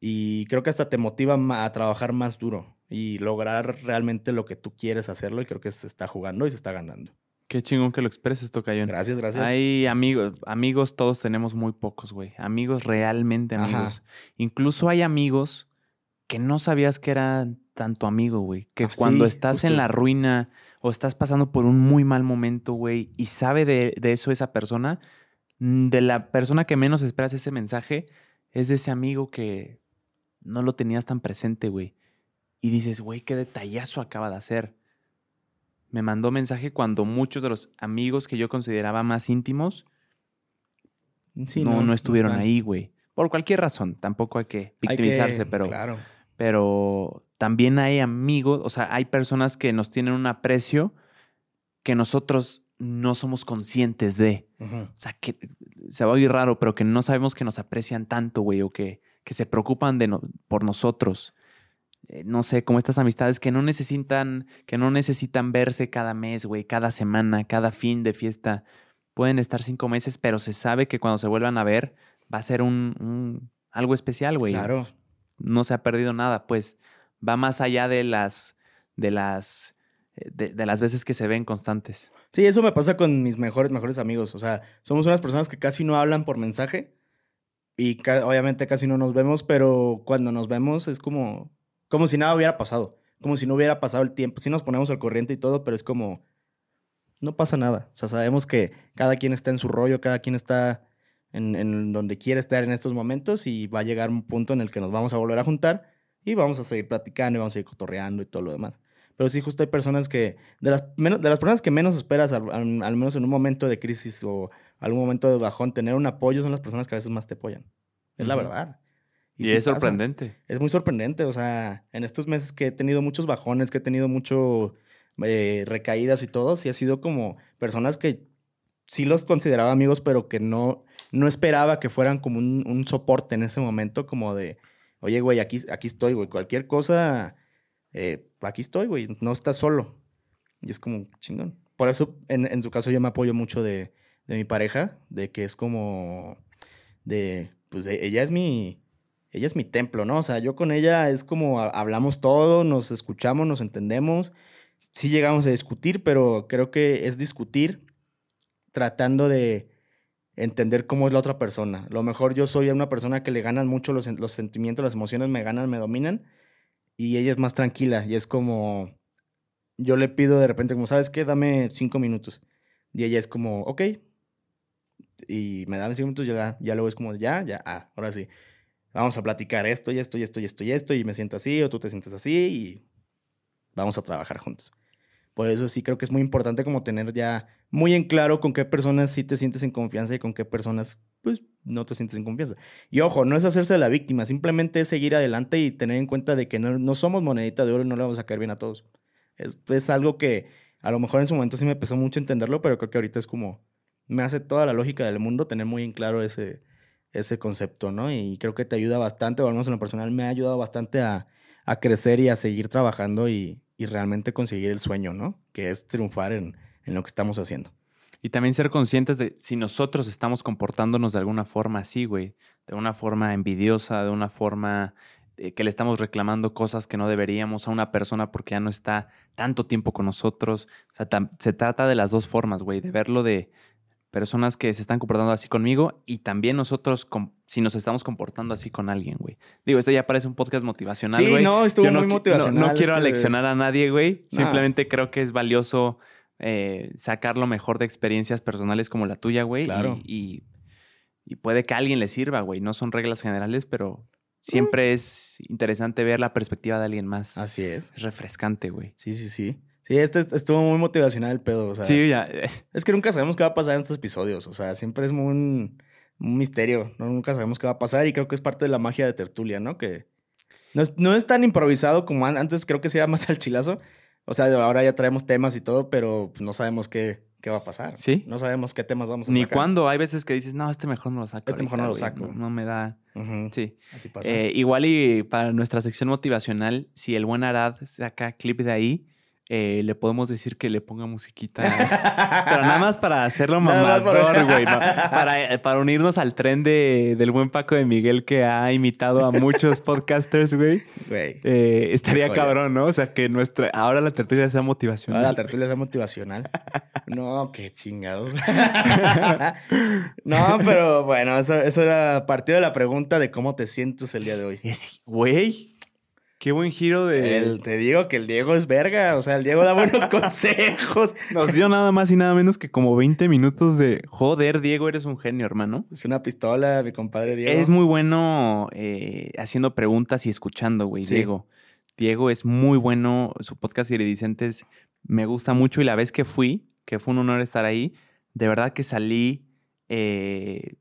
y creo que hasta te motiva a trabajar más duro y lograr realmente lo que tú quieres hacerlo y creo que se está jugando y se está ganando. Qué chingón que lo expreses, Tocayón. Gracias, gracias. Hay amigos, amigos todos tenemos muy pocos, güey. Amigos realmente Ajá. amigos. Incluso hay amigos que no sabías que eran tanto amigo, güey. Que Ah, cuando sí, estás justo. en la ruina o estás pasando por un muy mal momento, güey, y sabe de, de eso esa persona, mm, de la persona que menos esperas ese mensaje, es de ese amigo que no lo tenías tan presente, güey. Y dices, güey, qué detallazo acaba de hacer. Me mandó mensaje cuando muchos de los amigos que yo consideraba más íntimos Sí, no, no, estuvieron ahí, güey. Por cualquier razón, tampoco hay que Hay que- victimizarse, pero, Claro. pero también hay amigos, o sea, hay personas que nos tienen un aprecio que nosotros no somos conscientes de. O sea, que se va a oír raro, pero que no sabemos que nos aprecian tanto, güey, o que, que se preocupan de no- por nosotros. Eh, no sé, como estas amistades que no necesitan, que no necesitan verse cada mes, güey, cada semana, cada fin de fiesta. Pueden estar cinco meses, pero se sabe que cuando se vuelvan a ver va a ser un, un- algo especial, güey. Claro. No se ha perdido nada, pues va más allá de las, de las, eh, de, de las veces que se ven constantes. Sí, eso me pasa con mis mejores, mejores amigos. O sea, somos unas personas que casi no hablan por mensaje y ca- obviamente casi no nos vemos, pero cuando nos vemos es como, como si nada hubiera pasado, como si no hubiera pasado el tiempo. Sí nos ponemos al corriente y todo, pero es como, no pasa nada. O sea, sabemos que cada quien está en su rollo, cada quien está en, en donde quiere estar en estos momentos y va a llegar un punto en el que nos vamos a volver a juntar y vamos a seguir platicando y vamos a seguir cotorreando y todo lo demás. Pero sí, justo hay personas que, de las, menos- de las personas que menos esperas, al, al- al menos en un momento de crisis o algún momento de bajón, tener un apoyo son las personas que a veces más te apoyan. Es la verdad. Y, sí es pasa. sorprendente. Es muy sorprendente. O sea, en estos meses que he tenido muchos bajones, que he tenido mucho eh, recaídas y todo, sí ha sido como personas que sí los consideraba amigos, pero que no, no esperaba que fueran como un, un soporte en ese momento, como de, oye, güey, aquí, aquí estoy, güey, cualquier cosa, eh, aquí estoy, güey, no estás solo. Y es como chingón. Por eso, en, en su caso, yo me apoyo mucho de, de mi pareja, de que es como, de, pues de- ella es mi, ella es mi templo, ¿no? O sea, yo con ella es como ha- hablamos todo, nos escuchamos, nos entendemos. Sí llegamos a discutir, pero creo que es discutir tratando de entender cómo es la otra persona. Lo mejor yo soy una persona que le ganan mucho los sentimientos, las emociones me ganan, me dominan, y ella es más tranquila y es como, yo le pido de repente como, ¿sabes qué? Dame cinco minutos. Y ella es como, ok. Y me dan cinco minutos, ya, ya luego es como, ya, ya, ah, ahora sí. Vamos a platicar esto y esto y esto y esto y esto, y me siento así, o tú te sientes así, y vamos a trabajar juntos. Por eso sí creo que es muy importante como tener ya muy en claro con qué personas sí te sientes en confianza y con qué personas pues no te sientes en confianza. Y ojo, no es hacerse la víctima, simplemente es seguir adelante y tener en cuenta de que no, no somos monedita de oro y no le vamos a caer bien a todos. Es, es algo que a lo mejor en su momento sí me pesó mucho entenderlo, pero creo que ahorita es como, me hace toda la lógica del mundo tener muy en claro ese, ese concepto, ¿no? Y creo que te ayuda bastante, o al menos en lo personal me ha ayudado bastante a, a crecer y a seguir trabajando y, y realmente conseguir el sueño, ¿no? Que es triunfar en, en lo que estamos haciendo. Y también ser conscientes de si nosotros estamos comportándonos de alguna forma así, güey. De una forma envidiosa, de una forma eh, que le estamos reclamando cosas que no deberíamos a una persona porque ya no está tanto tiempo con nosotros. O sea, se trata de las dos formas, güey. De verlo de personas que se están comportando así conmigo y también nosotros com- si nos estamos comportando así con alguien, güey. Digo, esto ya parece un podcast motivacional, Sí, güey. no, estuvo Yo muy no- motivacional No, quiero este- aleccionar a nadie, güey. Simplemente creo que es valioso eh, sacar lo mejor de experiencias personales como la tuya, güey. Claro. Y, y- y puede que a alguien le sirva, güey. No son reglas generales, pero siempre es interesante ver la perspectiva de alguien más. Así es. Es refrescante, güey. Sí, sí, sí. Sí, este est- estuvo muy motivacional el pedo. O sea, Sí, ya. Es que nunca sabemos qué va a pasar en estos episodios. O sea, siempre es muy un, un misterio. ¿no? Nunca sabemos qué va a pasar y creo que es parte de la magia de Tertulia, ¿no? Que no es, no es tan improvisado como an- antes, creo que se era más al chilazo. O sea, ahora ya traemos temas y todo, pero pues, no sabemos qué, qué va a pasar. Sí. No sabemos qué temas vamos a Ni sacar. cuándo. Hay veces que dices, no, este mejor no lo saco. Este mejor no lo saco. No, no me da. Sí. Así pasa. Eh, igual y para nuestra sección motivacional, si el buen Arad saca clip de ahí, eh, le podemos decir que le ponga musiquita. Pero nada más para hacerlo mamador, güey. Para, eh, para unirnos al tren de, del buen Paco de Miguel que ha imitado a muchos podcasters, güey. Eh, estaría cabrón, ¿no? O sea, que nuestra ahora la tertulia sea motivacional. Ahora la tertulia es motivacional. No, qué chingados. no, pero bueno, eso, eso era partido de la pregunta de cómo te sientes el día de hoy. Güey, qué buen giro de... El- te digo que el Diego es verga. O sea, el Diego da buenos consejos. Nos dio nada más y nada menos que como 20 minutos de... Joder, Diego, eres un genio, hermano. Es una pistola, mi compadre Diego. Es muy bueno eh, haciendo preguntas y escuchando, güey, Sí. Diego. Diego es muy bueno, su podcast Iridicentes me gusta mucho y la vez que fui, que fue un honor estar ahí, de verdad que salí eh,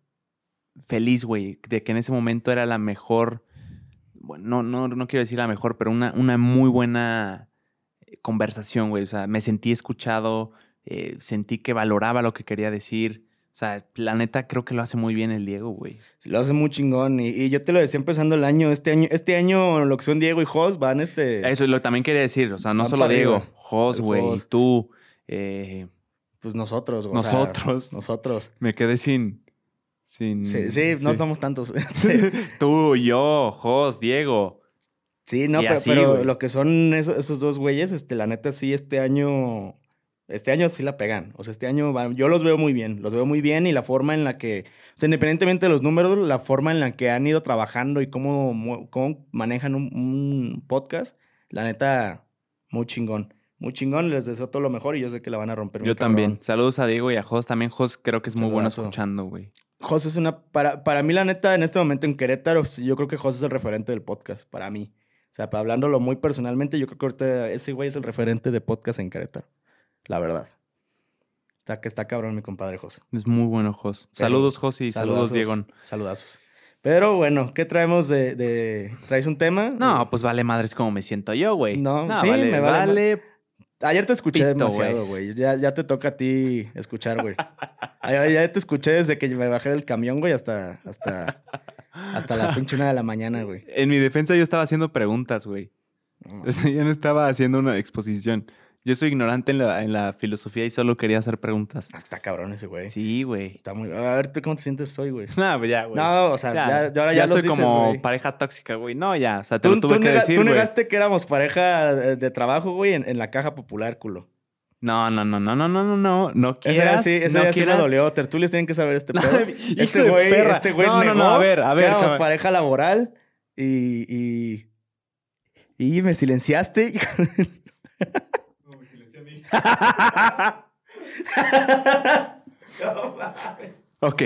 feliz, güey, de que en ese momento era la mejor, bueno, no, no, no quiero decir la mejor, pero una, una muy buena eh, conversación, güey. O sea, me sentí escuchado, eh, sentí que valoraba lo que quería decir. O sea, la neta creo que lo hace muy bien el Diego, güey. Sí, Lo hace muy chingón. Y, y yo te lo decía empezando el año. Este año, este año lo que son Diego y Jos van este. Eso es lo que también quería decir. O sea, no Van solo Diego. Jos, güey, tú. eh, Pues nosotros, o sea, Nosotros. nosotros. me quedé sin. Sin Sí, sí, no somos tantos. Tú, yo, Jos, Diego. Sí, no, Y pero, así, pero lo que son esos, esos dos güeyes, este, la neta sí, este año, este año sí la pegan. O sea, este año va- yo los veo muy bien, los veo muy bien y la forma en la que, o sea, independientemente de los números, la forma en la que han ido trabajando y cómo, manejan un, un podcast, la neta, muy chingón. Muy chingón, les deseo todo lo mejor y yo sé que la van a romper. Yo también. Saludos a Diego y a Jos. También Jos creo que es muy bueno escuchando, güey. José es una. Para, para mí, la neta, en este momento en Querétaro, yo creo que José es el referente del podcast, para mí. O sea, hablándolo muy personalmente, yo creo que ahorita ese güey es el referente de podcast en Querétaro. La verdad. Está que está cabrón, mi compadre José. Es muy bueno, Jos. Pero- Saludos, Jos, y saludos, Diego. Saludazos. Pero bueno, ¿qué traemos de. de- ¿Traes un tema? No, pues vale madres como me siento yo, güey. No, sí, vale, me vale vale Ayer te escuché Pito, demasiado, güey. Ya, ya te toca a ti escuchar, güey. Ya te escuché desde que me bajé del camión, güey, hasta, hasta, hasta la pinche una de la mañana, güey. En mi defensa yo estaba haciendo preguntas, güey. No, yo no estaba haciendo una exposición. Yo soy ignorante en la, en la filosofía y solo quería hacer preguntas. Está cabrón ese, güey. Sí, güey. Está muy... A ver, ¿tú cómo te sientes hoy, güey? No, pues ya, güey. No, o sea, ya, ya ahora ya, los estoy dices, como güey. pareja tóxica, güey. No, ya. O sea, te Tú, lo tuve tú que decir, tú güey. negaste que éramos pareja de, trabajo, güey, en, en la caja popular, culo. No, no, no, no, no, no, no, no. No Ese quieras. sí, ese no día sí me quieras. dolió. Tienen que saber este pedo. este güey, este güey No, no, no, a ver, a ver, éramos cabrón. pareja laboral y... Y, y me silenciaste. No mames. Ok.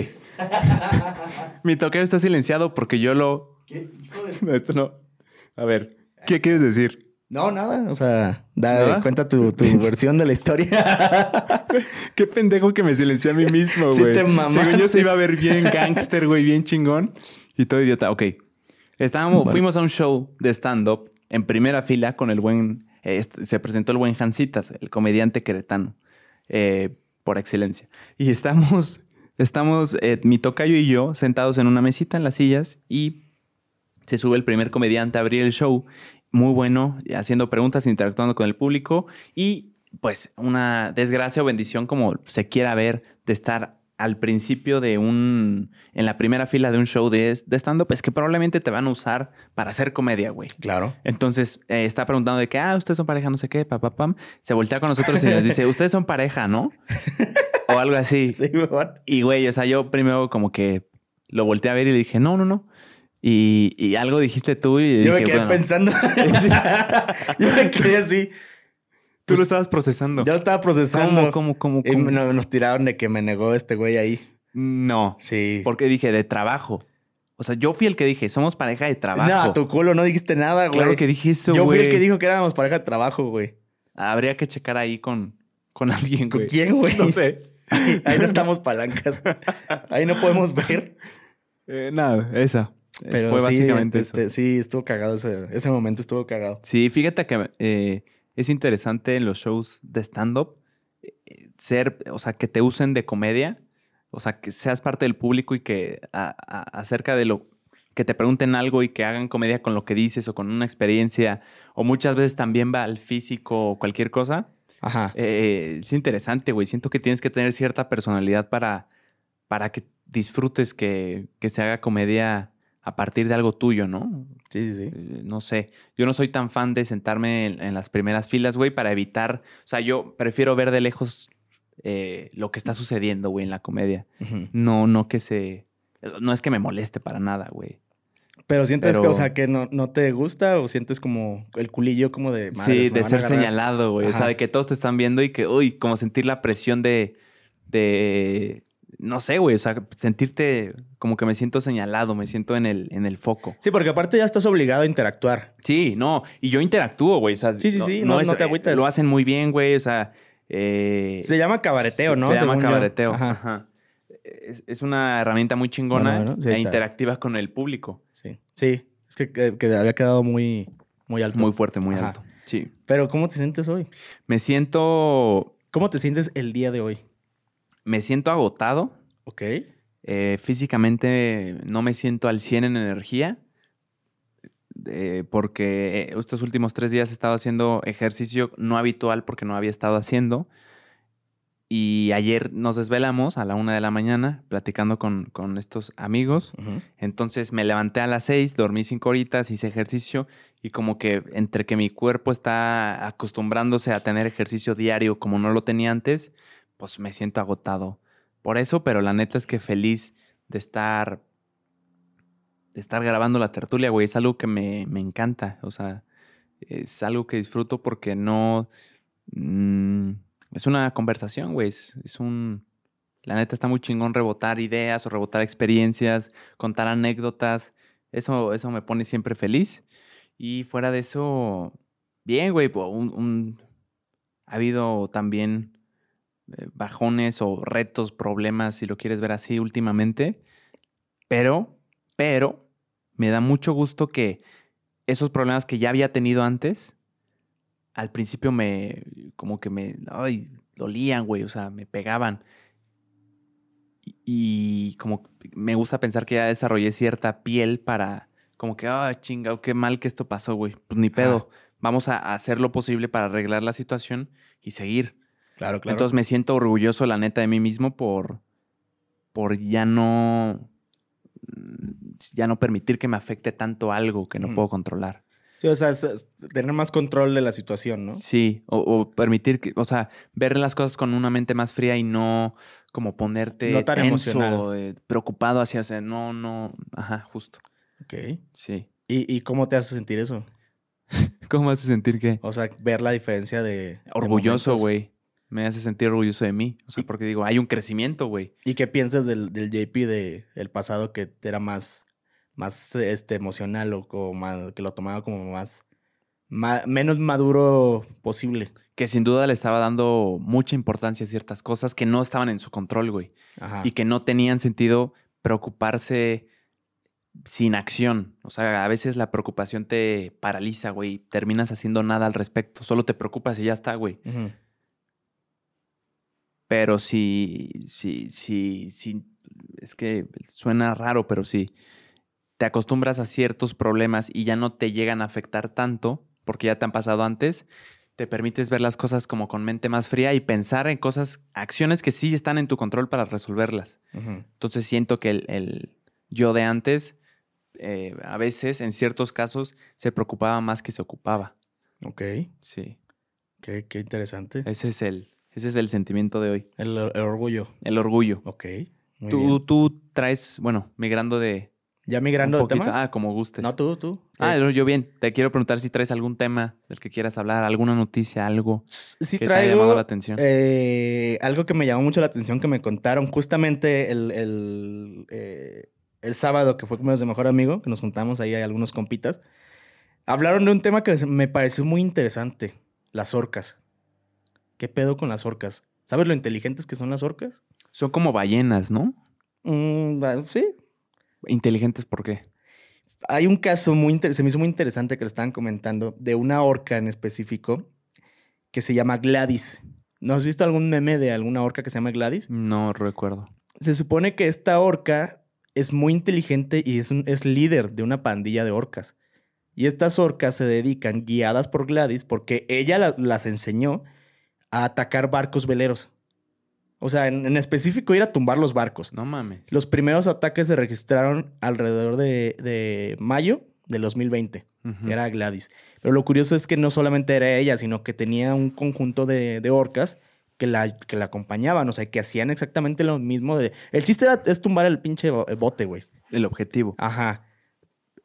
Mi toqueo está silenciado porque yo lo. ¿Qué? Hijo de- Esto no. A ver, ¿qué quieres decir? No, nada. O sea, da, ¿Nada? cuenta tu, tu versión de la historia. Qué pendejo que me silencié a mí mismo, Sí güey. te mamaste. Según yo se iba a ver bien gangster, güey, bien chingón. Y todo idiota. Ok. Estábamos, fuimos a un show de stand-up en primera fila con el buen. Este, se presentó el buen Jancitas, el comediante queretano, eh, por excelencia. Y estamos, estamos, eh, mi tocayo y yo, sentados en una mesita en las sillas y se sube el primer comediante a abrir el show. Muy bueno, haciendo preguntas, interactuando con el público y pues una desgracia o bendición como se quiera ver de estar al principio de un, en la primera fila de un show de, de stand-up, es que probablemente te van a usar para hacer comedia, güey. claro. Entonces eh, está preguntando de que, ah, ustedes son pareja, no sé qué, papá, pam. Se voltea con nosotros y nos dice, ustedes son pareja, ¿no? o algo así. Sí, güey. Y güey, o sea, yo primero como que lo volteé a ver y le dije, no, no, no. Y, y algo dijiste tú y Yo dije, me quedé bueno, pensando. Yo me quedé así. Tú lo pues, estabas procesando. Yo lo estaba procesando. ¿Cómo, cómo, cómo, Y cómo? no- nos tiraron de que me negó este güey ahí. No, Sí. porque dije de trabajo. O sea, yo fui el que dije, somos pareja de trabajo. No, tu culo no dijiste nada, güey. Claro que dije eso, Yo fui el güey. que dijo que éramos pareja de trabajo, güey. Habría que checar ahí con, con alguien, ¿Con güey. quién, güey? No sé. Ahí no estamos palancas. Ahí no podemos ver. Eh, nada, esa. Pero Fue sí, básicamente eso. este, sí, estuvo cagado ese, ese momento, estuvo cagado. Sí, fíjate que eh, es interesante en los shows de stand-up eh, ser, o sea, que te usen de comedia, o sea, que seas parte del público y que a- a- acerca de lo que te pregunten algo y que hagan comedia con lo que dices o con una experiencia, o muchas veces también va al físico o cualquier cosa. Ajá. Eh, es interesante, güey. Siento que tienes que tener cierta personalidad para, para que disfrutes que, que se haga comedia a partir de algo tuyo, ¿no? Sí, sí, sí. Eh, no sé, yo no soy tan fan de sentarme en, en las primeras filas, güey, para evitar, o sea, yo prefiero ver de lejos eh, lo que está sucediendo, güey, en la comedia. No, no que se, no es que me moleste para nada, güey. Pero sientes que, o sea, que no, no te gusta o sientes como el culillo como de... Sí, de ser señalado, güey. O sea, de que todos te están viendo y que, uy, como sentir la presión de, de, no sé, güey, o sea, sentirte como que me siento señalado, me siento en el, en el foco. Sí, porque aparte ya estás obligado a interactuar. Sí, no, y yo interactúo, güey. O sea, Sí, sí, sí, no- no te agüitas. Lo hacen muy bien, güey. O sea, eh, Se llama cabareteo, se- ¿no? Se llama Según yo. cabareteo. Ajá. Ajá. Es, es una herramienta muy chingona Bueno, bueno, sí, e interactiva con el público. Sí. Sí. Es que, que- que había quedado muy, muy alto. Muy fuerte, muy Ajá. alto. Sí. Pero ¿cómo te sientes hoy? Me siento. ¿Cómo te sientes el día de hoy? Me siento agotado. Ok. Eh, físicamente no me siento al 100 en energía. eh, porque estos últimos tres días he estado haciendo ejercicio no habitual porque no había estado haciendo. Y ayer nos desvelamos a la una de la mañana platicando con, con estos amigos. Entonces me levanté a las seis, dormí cinco horitas, hice ejercicio y como que entre que mi cuerpo está acostumbrándose a tener ejercicio diario como no lo tenía antes, pues me siento agotado por eso, pero la neta es que feliz de estar de estar grabando la tertulia, güey, es algo que me, me encanta, o sea, es algo que disfruto porque no mm, es una conversación, güey, es, un la neta está muy chingón rebotar ideas o rebotar experiencias, contar anécdotas. Eso, eso me pone siempre feliz. Y fuera de eso, bien, güey. un- ha habido también bajones o retos, problemas, si lo quieres ver así, últimamente. Pero, pero, me da mucho gusto que esos problemas que ya había tenido antes, al principio me, como que me, ay, dolían, güey, o sea, me pegaban. Y, y como me gusta pensar que ya desarrollé cierta piel para, como que, ah, chingado, qué mal que esto pasó, güey. Pues ni pedo. Vamos a hacer lo posible para arreglar la situación y seguir. Claro, claro. Entonces me siento orgulloso, la neta, de mí mismo por, por ya no, ya no permitir que me afecte tanto algo que no puedo controlar. Sí, o sea, es- es tener más control de la situación, ¿no? Sí, o, o permitir que, o sea, ver las cosas con una mente más fría y no como ponerte No tan tenso, eh, preocupado hacia, o sea, no, no, ajá, justo. Ok. Sí. ¿Y, y cómo te hace sentir eso? ¿Cómo hace sentir que? O sea, ver la diferencia de... Orgulloso, güey. Me hace sentir orgulloso de mí. O sea, Y- porque digo, hay un crecimiento, güey. ¿Y qué piensas del, del JP de, del pasado que era más, más este, emocional o, como más, que lo tomaba como más, ma- menos maduro posible? Que sin duda le estaba dando mucha importancia a ciertas cosas que no estaban en su control, güey. Ajá. y que no tenían sentido preocuparse sin acción. O sea, a veces la preocupación te paraliza, güey. Terminas haciendo nada al respecto. Solo te preocupas y ya está, güey. Ujú. Pero si, si, si, si, es que suena raro, pero si te acostumbras a ciertos problemas y ya no te llegan a afectar tanto, porque ya te han pasado antes, te permites ver las cosas como con mente más fría y pensar en cosas, acciones que sí están en tu control para resolverlas. Entonces siento que el, el yo de antes, eh, a veces, en ciertos casos, se preocupaba más que se ocupaba. Ok. Sí. Qué, qué interesante. Ese es el, ese es el sentimiento de hoy. El, el orgullo. El orgullo. Ok. Muy Tú, bien. tú traes, bueno, migrando de ¿Ya migrando un de poquito. tema? Ah, como gustes. no, tú, tú. Ah, Eh, yo bien. Te quiero preguntar si traes algún tema del que quieras hablar, alguna noticia, algo sí que te haya llamado traigo la atención. eh, algo que me llamó mucho la atención que me contaron justamente el, el, eh, el sábado que fue como de mejor amigo, que nos juntamos ahí, hay algunos compitas. Hablaron de un tema que me pareció muy interesante, las orcas. ¿Qué pedo con las orcas? ¿Sabes lo inteligentes que son las orcas? Son como ballenas, ¿no? Mm, sí. Inteligentes, ¿por qué? Hay un caso muy se me hizo muy interesante que lo estaban comentando de una orca en específico que se llama Gladys. ¿No has visto algún meme de alguna orca que se llama Gladys? No recuerdo. Se supone que esta orca es muy inteligente y es, un- es líder de una pandilla de orcas. Y estas orcas se dedican, guiadas por Gladys, porque ella la- las enseñó a atacar barcos veleros. O sea, en, en específico ir a tumbar los barcos. No mames. Los primeros ataques se registraron alrededor de, de mayo del 2020. Ujú. que Era Gladys. Pero lo curioso es que no solamente era ella, sino que tenía un conjunto de, de orcas que la, que la acompañaban. O sea, que hacían exactamente lo mismo. De... El chiste era, es tumbar el pinche bo- bote, güey. El objetivo. Ajá.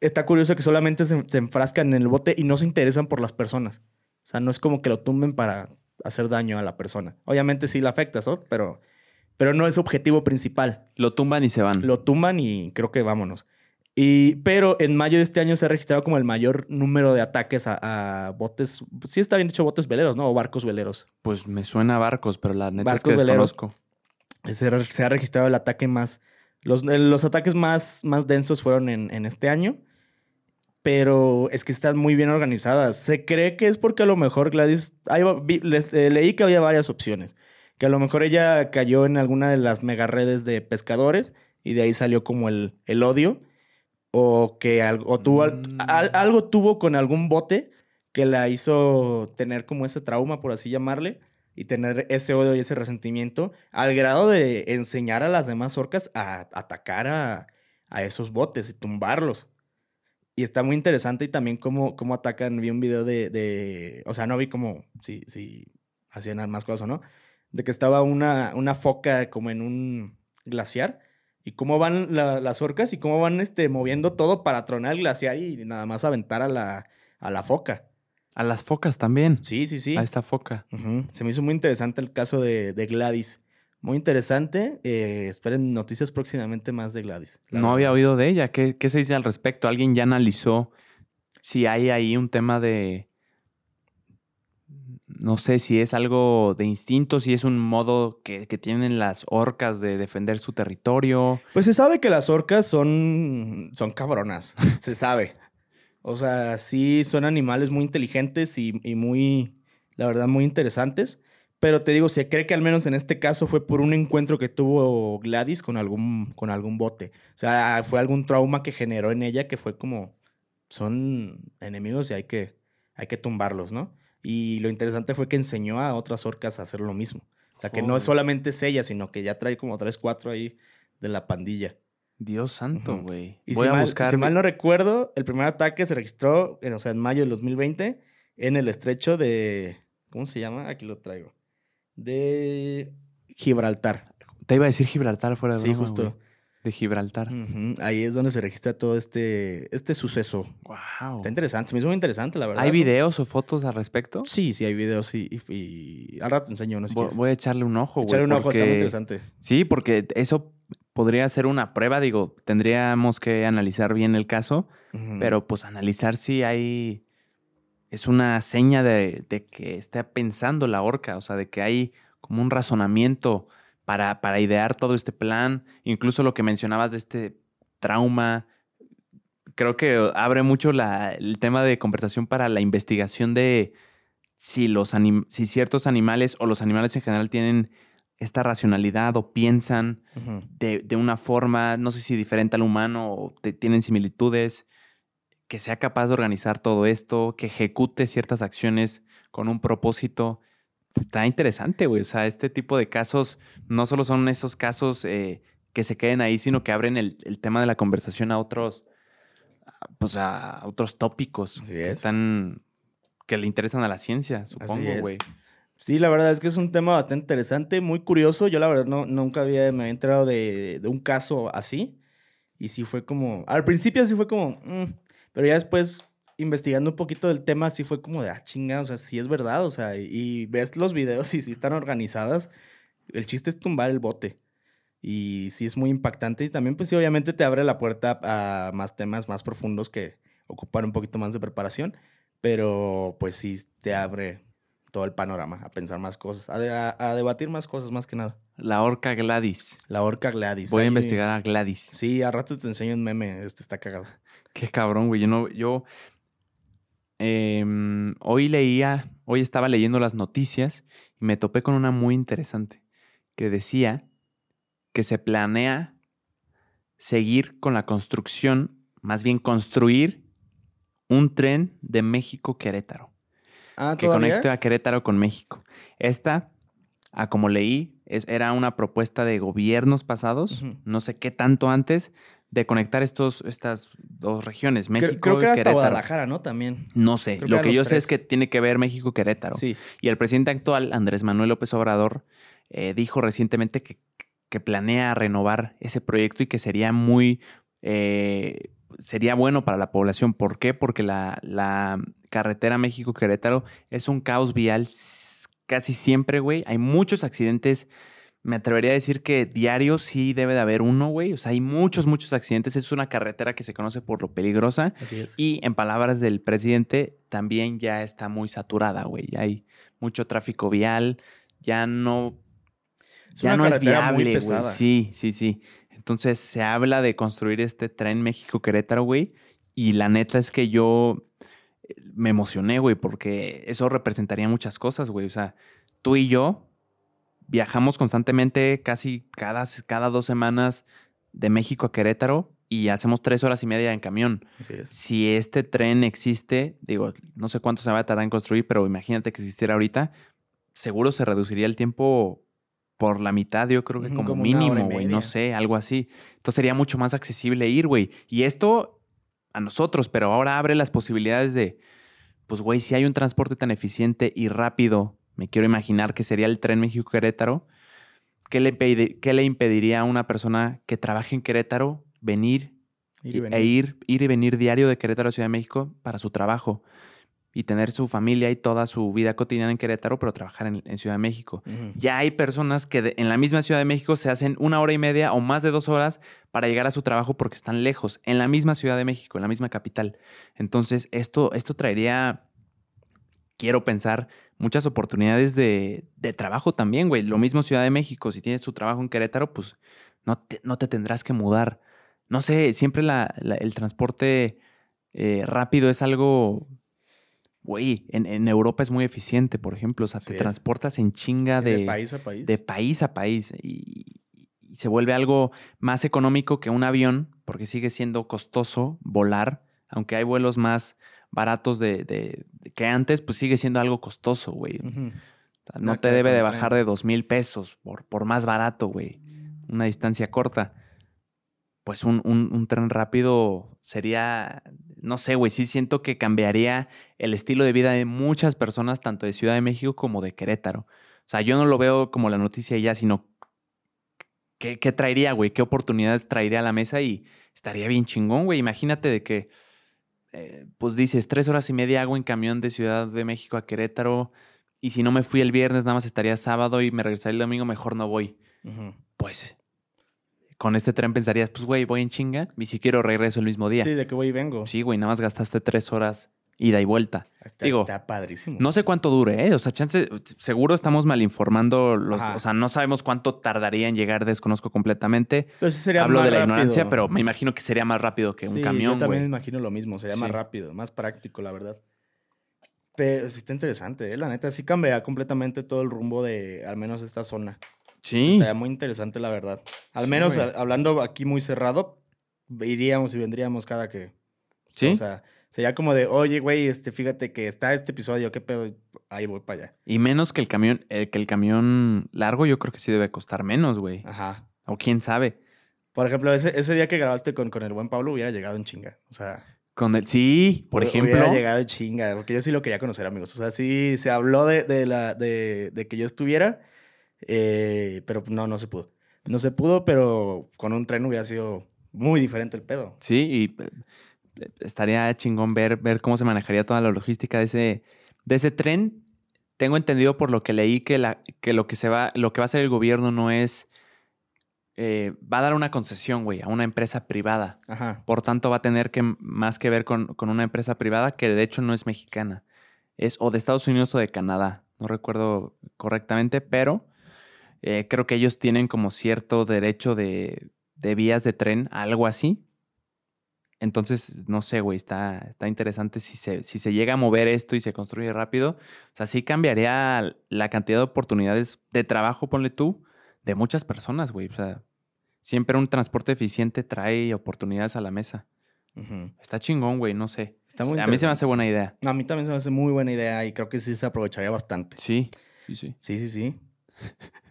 Está curioso que solamente se, se enfrascan en el bote y no se interesan por las personas. O sea, no es como que lo tumben para hacer daño a la persona. Obviamente sí la afecta, ¿no? Pero, pero no es objetivo principal. Lo tumban y se van. Lo tumban y creo que vámonos. Y, pero en mayo de este año se ha registrado como el mayor número de ataques a, a botes. Sí está bien dicho botes veleros, ¿no? O barcos veleros. Pues me suena a barcos, pero la neta Barcos es que veleros. desconozco. Se, ha- se ha registrado el ataque más. Los, los ataques más, más densos fueron en, en este año. Pero es que están muy bien organizadas. Se cree que es porque a lo mejor Gladys. ahí va- vi- les- eh, leí que había varias opciones. Que a lo mejor ella cayó en alguna de las mega redes de pescadores y de ahí salió como el, el odio. O que algo, o tuvo, Mm. al- algo tuvo con algún bote que la hizo tener como ese trauma, por así llamarle, y tener ese odio y ese resentimiento al grado de enseñar a las demás orcas a atacar a, a esos botes y tumbarlos. Y está muy interesante y también cómo, cómo atacan. Vi un video de, de- O sea, no vi cómo. Si, si hacían más cosas o no. De que estaba una, una foca como en un glaciar. Y cómo van la- las orcas y cómo van este, moviendo todo para tronar el glaciar y nada más aventar a la, a la foca. A las focas también. Sí, sí, sí. A esta foca. Se me hizo muy interesante el caso de, de Gladys. Muy interesante. Eh, esperen noticias próximamente más de Gladys. la No había oído de ella. ¿Qué, ¿Qué se dice al respecto? ¿Alguien ya analizó si hay ahí un tema de... No sé si es algo de instinto, si es un modo que, que tienen las orcas de defender su territorio. Pues se sabe que las orcas son, son cabronas. se sabe. O sea, sí son animales muy inteligentes y, y muy, la verdad, muy interesantes. Pero te digo, se cree que al menos en este caso fue por un encuentro que tuvo Gladys con algún, con algún bote. O sea, fue algún trauma que generó en ella que fue como, son enemigos y hay que, hay que tumbarlos, ¿no? Y lo interesante fue que enseñó a otras orcas a hacer lo mismo. O sea, que no Joder. solamente es ella, sino que ya trae como tres, cuatro ahí de la pandilla. Dios santo, güey. Y Voy si, a mal, buscar. si mal no recuerdo, el primer ataque se registró, en, o sea, en mayo del 2020, en el estrecho de. ¿Cómo se llama? Aquí lo traigo. De Gibraltar. Te iba a decir Gibraltar fuera de Sí, broma, justo. De Gibraltar. Ahí es donde se registra todo este, este suceso. Wow. Está interesante, se me hizo muy interesante, la verdad. ¿Hay videos o fotos al respecto? Sí, sí, hay videos y, y, y al rato te enseño unos. si Voy, voy a echarle un ojo, güey. Echarle un ojo, está muy interesante. Sí, porque eso podría ser una prueba. Digo, tendríamos que analizar bien el caso, pero pues analizar si hay. Es una seña de, de que está pensando la orca, o sea, de que hay como un razonamiento para, para idear todo este plan. Incluso lo que mencionabas de este trauma. Creo que abre mucho la- el tema de conversación para la investigación de si, los anim- si ciertos animales o los animales en general tienen esta racionalidad o piensan de, de una forma, no sé si diferente al humano o te- tienen similitudes, que sea capaz de organizar todo esto, que ejecute ciertas acciones con un propósito. Está interesante, güey. O sea, este tipo de casos no solo son esos casos eh, que se queden ahí, sino que abren el, el tema de la conversación a otros, pues a otros tópicos Así que es. están, que le interesan a la ciencia, supongo, güey. Sí, la verdad es que es un tema bastante interesante, muy curioso. Yo la verdad no, nunca había, me había enterado de, de un caso así. Y sí fue como, al principio sí fue como, mm, pero ya después investigando un poquito del tema sí fue como de, ah, chinga, o sea, sí es verdad, o sea, y, y ves los videos y sí están organizadas. El chiste es tumbar el bote. Y sí es muy impactante y también pues sí obviamente te abre la puerta a más temas más profundos que ocupan un poquito más de preparación, pero pues sí te abre todo el panorama, a pensar más cosas, a, de- a- a debatir más cosas más que nada. La orca Gladys. La orca Gladys. Voy a ahí- investigar a Gladys. Sí, a ratos te enseño un meme, este está cagado. Qué cabrón, güey. Yo no, yo em, hoy leía, hoy estaba leyendo las noticias y me topé con una muy interesante que decía que se planea seguir con la construcción, más bien construir un tren de México-Querétaro Ah, que conecte a Querétaro con México. Esta, a como leí, es, era una propuesta de gobiernos pasados, no sé qué tanto antes, de conectar estos, estas dos regiones, México creo, que y era hasta Querétaro. Guadalajara, ¿no? También. No sé, Creo lo que yo sé es que tiene que ver México-Querétaro. Sí. Y el presidente actual, Andrés Manuel López Obrador, eh, dijo recientemente que, que planea renovar ese proyecto y que sería muy, eh, sería bueno para la población. ¿Por qué? Porque la, la carretera México-Querétaro es un caos vial casi siempre, güey. Hay muchos accidentes. Me atrevería a decir que diario sí debe de haber uno, güey. O sea, hay muchos, muchos accidentes. Es una carretera que se conoce por lo peligrosa. Así es. Y en palabras del presidente, también ya está muy saturada, güey. Ya hay mucho tráfico vial, ya no, Es ya no es viable, güey. Sí, sí, sí. Entonces se habla de construir este tren México-Querétaro, güey. Y la neta es que yo eh, me emocioné, güey, porque eso representaría muchas cosas, güey. O sea, tú y yo viajamos constantemente, casi cada, cada dos semanas de México a Querétaro y hacemos tres horas y media en camión Así es. si este tren existe, digo, no sé cuánto se va a tardar en construir, pero imagínate que existiera ahorita, seguro se reduciría el tiempo por la mitad, yo creo que como, como mínimo, güey, no sé, algo así. Entonces sería mucho más accesible ir, güey. Y esto a nosotros, pero ahora abre las posibilidades de, pues, güey, si hay un transporte tan eficiente y rápido, me quiero imaginar que sería el tren México-Querétaro, ¿qué le, impedi- qué le impediría a una persona que trabaje en Querétaro venir Ir y venir. e ir, ir y venir diario de Querétaro a Ciudad de México para su trabajo y tener su familia y toda su vida cotidiana en Querétaro, pero trabajar en, en Ciudad de México. Ya hay personas que de- en la misma Ciudad de México se hacen una hora y media o más de dos horas para llegar a su trabajo porque están lejos, en la misma Ciudad de México, en la misma capital. Entonces, esto, esto traería, quiero pensar, muchas oportunidades de, de trabajo también, güey. Lo mismo Ciudad de México, si tienes tu trabajo en Querétaro, pues no te, no te tendrás que mudar. No sé, siempre la- la- el transporte eh, rápido es algo. Güey, en, en Europa es muy eficiente, por ejemplo. O sea, Sí te es. transportas en chinga Sí, de, de país a país. de país a país y, y se vuelve algo más económico que un avión porque sigue siendo costoso volar, aunque hay vuelos más baratos de, de- de que antes, pues sigue siendo algo costoso, güey. O sea, No te debe de bajar de dos mil pesos por, por más barato, güey. Una distancia corta. Pues un, un- un tren rápido sería, no sé, güey, sí siento que cambiaría el estilo de vida de muchas personas, tanto de Ciudad de México como de Querétaro. O sea, yo no lo veo como la noticia ya, sino qué, qué traería, güey, qué oportunidades traería a la mesa y estaría bien chingón, güey. Imagínate de que, eh, pues dices, tres horas y media hago en camión de Ciudad de México a Querétaro y si no me fui el viernes, nada más estaría sábado y me regresaría el domingo, mejor no voy. Pues con este tren pensarías, pues güey, voy en chinga y si quiero regreso el mismo día. Sí, de que voy y vengo. Sí, güey, nada más gastaste tres horas ida y vuelta. Está, Digo, está padrísimo. No sé cuánto dure, ¿eh? O sea, chance, seguro estamos mal informando los, Ajá. o sea, no sabemos cuánto tardaría en llegar, desconozco completamente. Pero sí sería Hablo más de la rápido. ignorancia, pero me imagino que sería más rápido que un camión, Yo también imagino lo mismo. Sería más rápido, más práctico, la verdad. Pero sí está interesante, ¿eh? La neta, sí cambiaría completamente todo el rumbo de al menos esta zona. Sí. Estaría muy interesante, la verdad. Al Sí, menos a- hablando aquí muy cerrado, iríamos y vendríamos cada que. Sí. O sea, sería como de, oye, güey, este, fíjate que está este episodio, ¿qué pedo? Ahí voy para allá. Y menos que el camión, el, que el camión largo, yo creo que sí debe costar menos, güey. Ajá. O quién sabe. Por ejemplo, ese, ese día que grabaste con, con el buen Pablo hubiera llegado en chinga. O sea, Con el, sí, por ejemplo. Hubiera llegado en chinga, porque yo sí lo quería conocer, amigos. O sea, sí se habló de, de la, de, de que yo estuviera, eh, pero no, no se pudo. No se pudo, pero con un tren hubiera sido muy diferente el pedo. Sí, y eh, estaría chingón ver, ver cómo se manejaría toda la logística de ese, de ese tren. Tengo entendido por lo que leí que, la, que lo que se va, lo que va a hacer el gobierno no es. eh, va a dar una concesión, güey, a una empresa privada. Ajá. Por tanto, va a tener que más que ver con, con una empresa privada que de hecho no es mexicana. Es o de Estados Unidos o de Canadá. No recuerdo correctamente, pero eh, creo que ellos tienen como cierto derecho de, de vías de tren, algo así. Entonces, no sé, güey, está, está interesante si se, si se llega a mover esto y se construye rápido. O sea, sí cambiaría la cantidad de oportunidades de trabajo, ponle tú, de muchas personas, güey. O sea, siempre un transporte eficiente trae oportunidades a la mesa. Está chingón, güey, no sé. Está muy a mí se me hace buena idea. A mí también se me hace muy buena idea y creo que sí se aprovecharía bastante. Sí, sí, sí. Sí, sí, sí.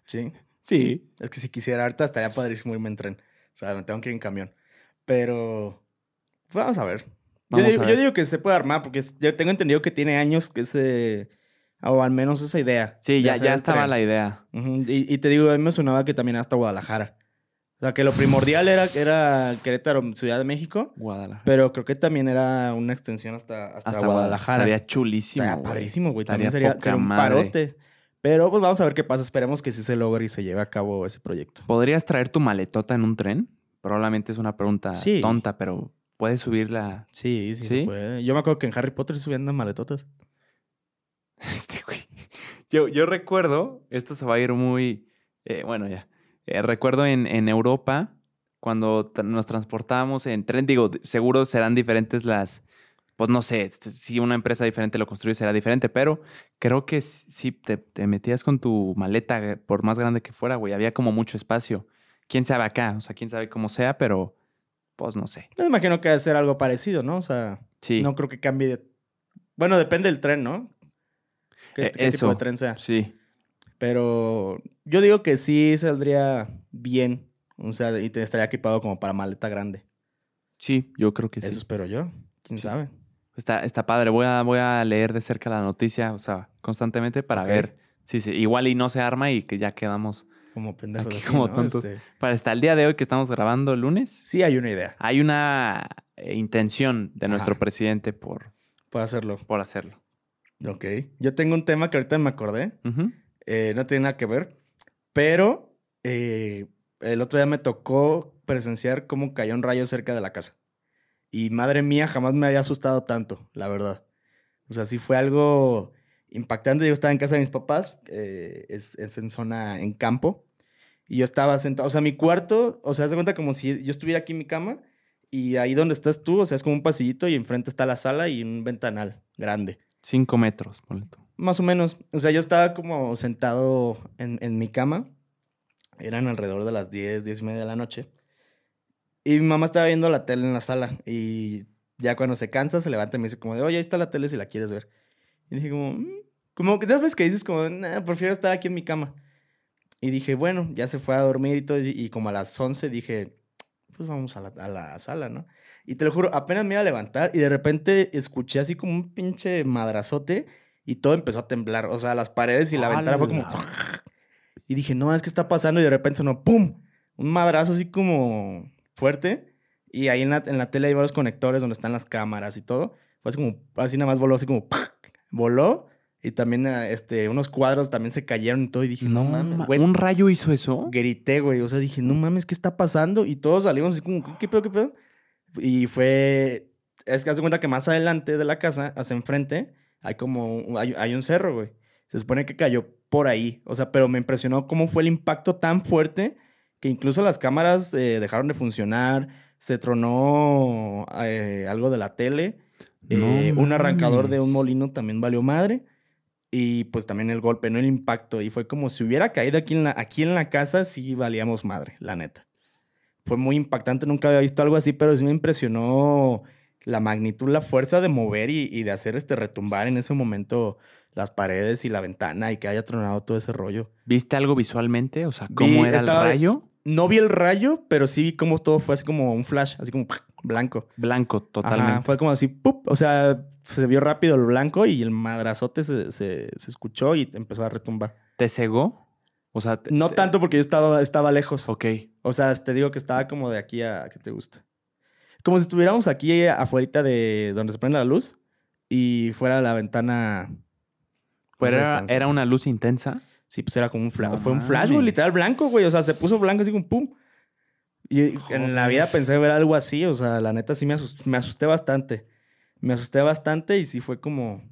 Sí. Sí. Es que si quisiera ahorita estaría padrísimo irme en tren. O sea, me tengo que ir en camión. Pero vamos a ver. Yo digo, a yo ver. digo que se puede armar porque yo tengo entendido que tiene años que se... O al menos esa idea. Sí, ya, ya estaba la idea. Y, y te digo, a mí me sonaba que también hasta Guadalajara. O sea, que lo primordial era, era Querétaro, Ciudad de México. Guadalajara. Pero creo que también era una extensión hasta, hasta, Guadalajara. Estaría chulísimo. Estaría padrísimo, güey. También sería, sería un madre. parote. Pero pues vamos a ver qué pasa. Esperemos que sí se logre y se lleve a cabo ese proyecto. ¿Podrías traer tu maletota en un tren? Probablemente es una pregunta Sí. tonta, pero puedes subirla. Sí, sí, ¿Sí? se puede. Yo me acuerdo que en Harry Potter subían unas maletotas. Este, güey. Yo, yo recuerdo, esto se va a ir muy. eh, bueno, ya. Eh, recuerdo en, en Europa, cuando nos transportábamos en tren, digo, seguro serán diferentes las. Pues no sé, si una empresa diferente lo construye será diferente, pero creo que si te, te metías con tu maleta, eh, por más grande que fuera, güey, había como mucho espacio. Quién sabe acá, o sea, quién sabe cómo sea, pero pues no sé. Me imagino que debe ser algo parecido, ¿no? O sea, Sí, no creo que cambie de... Bueno, depende del tren, ¿no? ¿Qué, Eh, qué tipo de tren sea? sí. Pero yo digo que sí saldría bien. O sea, y te estaría equipado como para maleta grande. Sí, yo creo que sí. Eso espero yo. ¿Quién Sí. sabe? Está, está padre. Voy a, voy a leer de cerca la noticia, o sea, constantemente para ver si se, igual y no se arma y que ya quedamos. Como pendejos. Aquí así, como ¿no? tontos. Este, Para hasta el día de hoy que estamos grabando el lunes, sí hay una idea hay una eh, intención de nuestro presidente por, para hacerlo. por hacerlo. Ok. Yo tengo un tema que ahorita me acordé. Eh, no tiene nada que ver. Pero eh, el otro día me tocó presenciar cómo cayó un rayo cerca de la casa. Y madre mía, jamás me había asustado tanto, la verdad. O sea, sí fue algo impactante. Yo estaba en casa de mis papás, eh, es, es en zona, en campo. Y yo estaba sentado, o sea, mi cuarto, o sea, haz de cuenta como si yo estuviera aquí en mi cama Y ahí donde estás tú, o sea, es como un pasillito y enfrente está la sala y un ventanal grande. Cinco metros, ponle tú. Más o menos. O sea, yo estaba como sentado en, en mi cama. Eran alrededor de las 10, 10 y media de la noche. Y mi mamá estaba viendo la tele en la sala. Y ya cuando se cansa, se levanta y me dice como de, oye, ahí está la tele si la quieres ver. Y dije como, "Mm". como que sabes que dices como, nah, prefiero estar aquí en mi cama. Y dije, bueno, ya se fue a dormir y todo. Y, y como a las 11 dije, pues vamos a la, a la sala, ¿no? Y te lo juro, apenas me iba a levantar y de repente escuché así como un pinche madrazote y todo empezó a temblar. O sea, las paredes y la ventana fue como... Y dije, no, es que está pasando y de repente sonó ¡pum! Un madrazo así como fuerte. Y ahí en la, en la tele hay varios conectores donde están las cámaras y todo. Fue así como, así nada más voló, así como voló. Y también eh, este, unos cuadros también se cayeron y todo. Y dije, no, No, mames, ma- güey. ¿Un rayo hizo eso? Grité, güey. O sea, dije, no mames, ¿qué está pasando? Y todos salimos así como, ¿qué pedo, qué pedo? Y fue. Es que haz de cuenta que más adelante de la casa, hacia enfrente, hay como. Hay, hay un cerro, güey. Se supone que cayó por ahí. O sea, pero me impresionó cómo fue el impacto tan fuerte que incluso las cámaras eh, dejaron de funcionar. Se tronó eh, algo de la tele. No eh, un arrancador de un molino también valió madre. Y pues también el golpe, no el impacto. Y fue como si hubiera caído aquí en la, aquí en la casa, sí valíamos madre, la neta. Fue muy impactante, nunca había visto algo así, pero sí me impresionó la magnitud, la fuerza de mover y, y de hacer este retumbar en ese momento las paredes y la ventana y que haya tronado todo ese rollo. ¿Viste algo visualmente? O sea, ¿cómo Vi- era estaba- el rayo? No vi el rayo, pero sí vi cómo todo fue así como un flash, así como blanco. Blanco, Ajá, totalmente. fue como así, ¡pup! O sea, se vio rápido el blanco y el madrazote se, se, se escuchó y empezó a retumbar. ¿Te cegó? O sea, te- No te- tanto porque yo estaba, estaba lejos. Ok. O sea, te digo que estaba como de aquí a... ¿Qué te gusta? Como si estuviéramos aquí afuera de donde se prende la luz y fuera la ventana... Pero esa era, era una luz intensa. Sí, pues era como un flash. No Fue un flash, güey, literal blanco, güey. O sea, se puso blanco así como pum. Y en la vida pensé ver algo así. O sea, la neta sí me asusté, me asusté bastante. Me asusté bastante y sí fue como...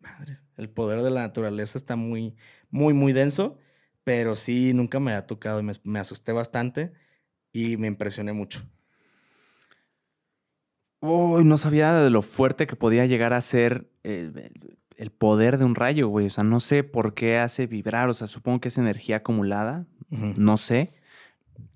Madres, el poder de la naturaleza está muy, muy, muy denso. Pero sí, nunca me ha tocado y me, me asusté bastante y me impresioné mucho. Uy, no sabía de lo fuerte que podía llegar a ser eh, el, poder de un rayo, güey. O sea, no sé por qué hace vibrar. O sea, supongo que es energía acumulada. No sé.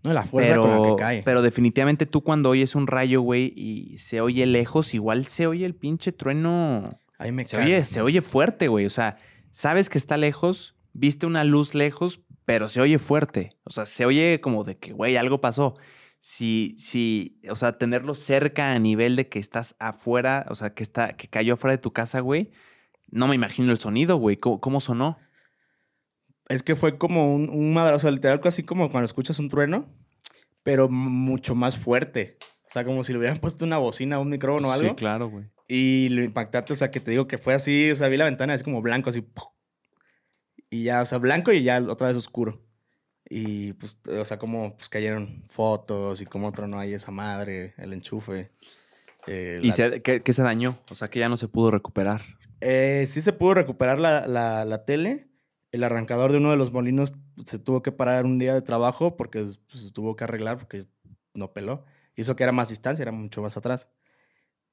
No, la fuerza con la Pero, que cae. pero definitivamente tú cuando oyes un rayo, güey, y se oye lejos, igual se oye el pinche trueno. Ahí me Se oye, se oye fuerte, güey. O sea, sabes que está lejos, viste una luz lejos, pero se oye fuerte. O sea, se oye como de que, güey, algo pasó. Si, si, o sea, tenerlo cerca a nivel de que estás afuera, o sea, que está, que cayó afuera de tu casa, güey. No me imagino el sonido, güey. ¿Cómo, cómo sonó? Es que fue como un, un madrazo, literal, así como cuando escuchas un trueno, pero mucho más fuerte. O sea, como si le hubieran puesto una bocina, un micrófono o algo. Sí, claro, güey. Y lo impactante, o sea, que te digo que fue así, o sea, vi la ventana, es como blanco, así. ¡pum! Y ya, o sea, blanco y ya otra vez oscuro. Y pues, o sea, como pues cayeron fotos y cómo tronó ahí esa madre, el enchufe. eh, ¿Y la- se, ¿qué, qué se dañó? O sea, que ya no se pudo recuperar. Eh, sí se pudo recuperar la, la- tele. El arrancador de uno de los molinos se tuvo que parar un día de trabajo porque pues, se tuvo que arreglar porque no peló. Hizo que era más distancia, era mucho más atrás.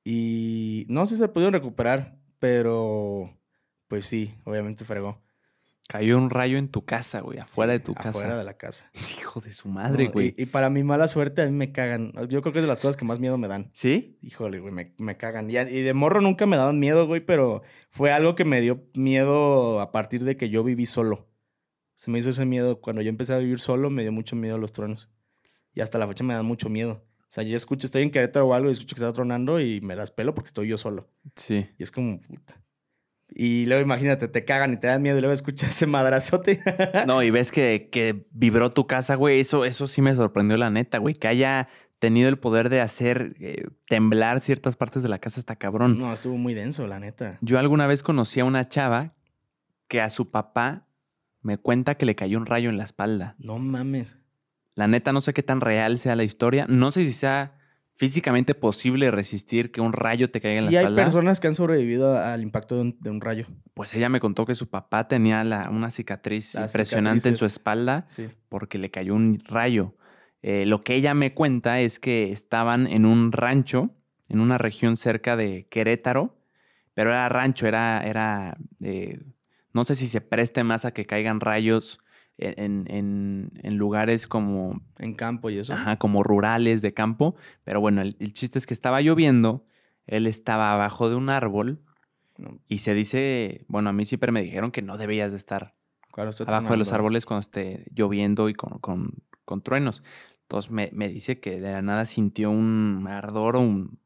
Y no sé si se pudieron recuperar, pero pues sí, obviamente fregó. Cayó un rayo en tu casa, güey, afuera de tu Afuera casa. de la casa. Hijo de su madre, No, güey. y, y para mi mala suerte, a mí me cagan. Yo creo que es de las cosas que más miedo me dan. ¿Sí? Híjole, güey, me, me cagan. Y, a- y de morro nunca me daban miedo, güey, pero fue algo que me dio miedo a partir de que yo viví solo. Se me hizo ese miedo. Cuando yo empecé a vivir solo, me dio mucho miedo los truenos. Y hasta la fecha me dan mucho miedo. O sea, yo escucho, estoy en Querétaro o algo y escucho que está tronando y me las pelo porque estoy yo solo. Sí. Y es como, puta. Y luego imagínate, te cagan y te dan miedo y luego escuchas ese madrazote. No, y ves que, que vibró tu casa, güey. Eso, eso sí me sorprendió, la neta, güey. Que haya tenido el poder de hacer eh, temblar ciertas partes de la casa está cabrón. no, estuvo muy denso, la neta. Yo alguna vez conocí a una chava que a su papá me cuenta que le cayó un rayo en la espalda. No mames. La neta, no sé qué tan real sea la historia. No sé si sea físicamente posible resistir que un rayo te caiga en Sí la hay espalda. personas que han sobrevivido al impacto de un, de un rayo. Pues ella me contó que su papá tenía la- una cicatriz Las impresionante en su espalda Sí. porque le cayó un rayo. Eh, lo que ella me cuenta es que estaban en un rancho, en una región cerca de Querétaro, pero era rancho, era, era eh, no sé si se preste más a que caigan rayos en, en- en lugares como, En campo y eso. ajá, como rurales de campo, pero bueno, el, el chiste es que estaba lloviendo, él estaba abajo de un árbol No, y se dice, bueno, a mí siempre me dijeron que no debías de estar claro, abajo de los árboles cuando esté lloviendo y con, con- con truenos. Entonces me, me dice que de la nada sintió un ardor o un,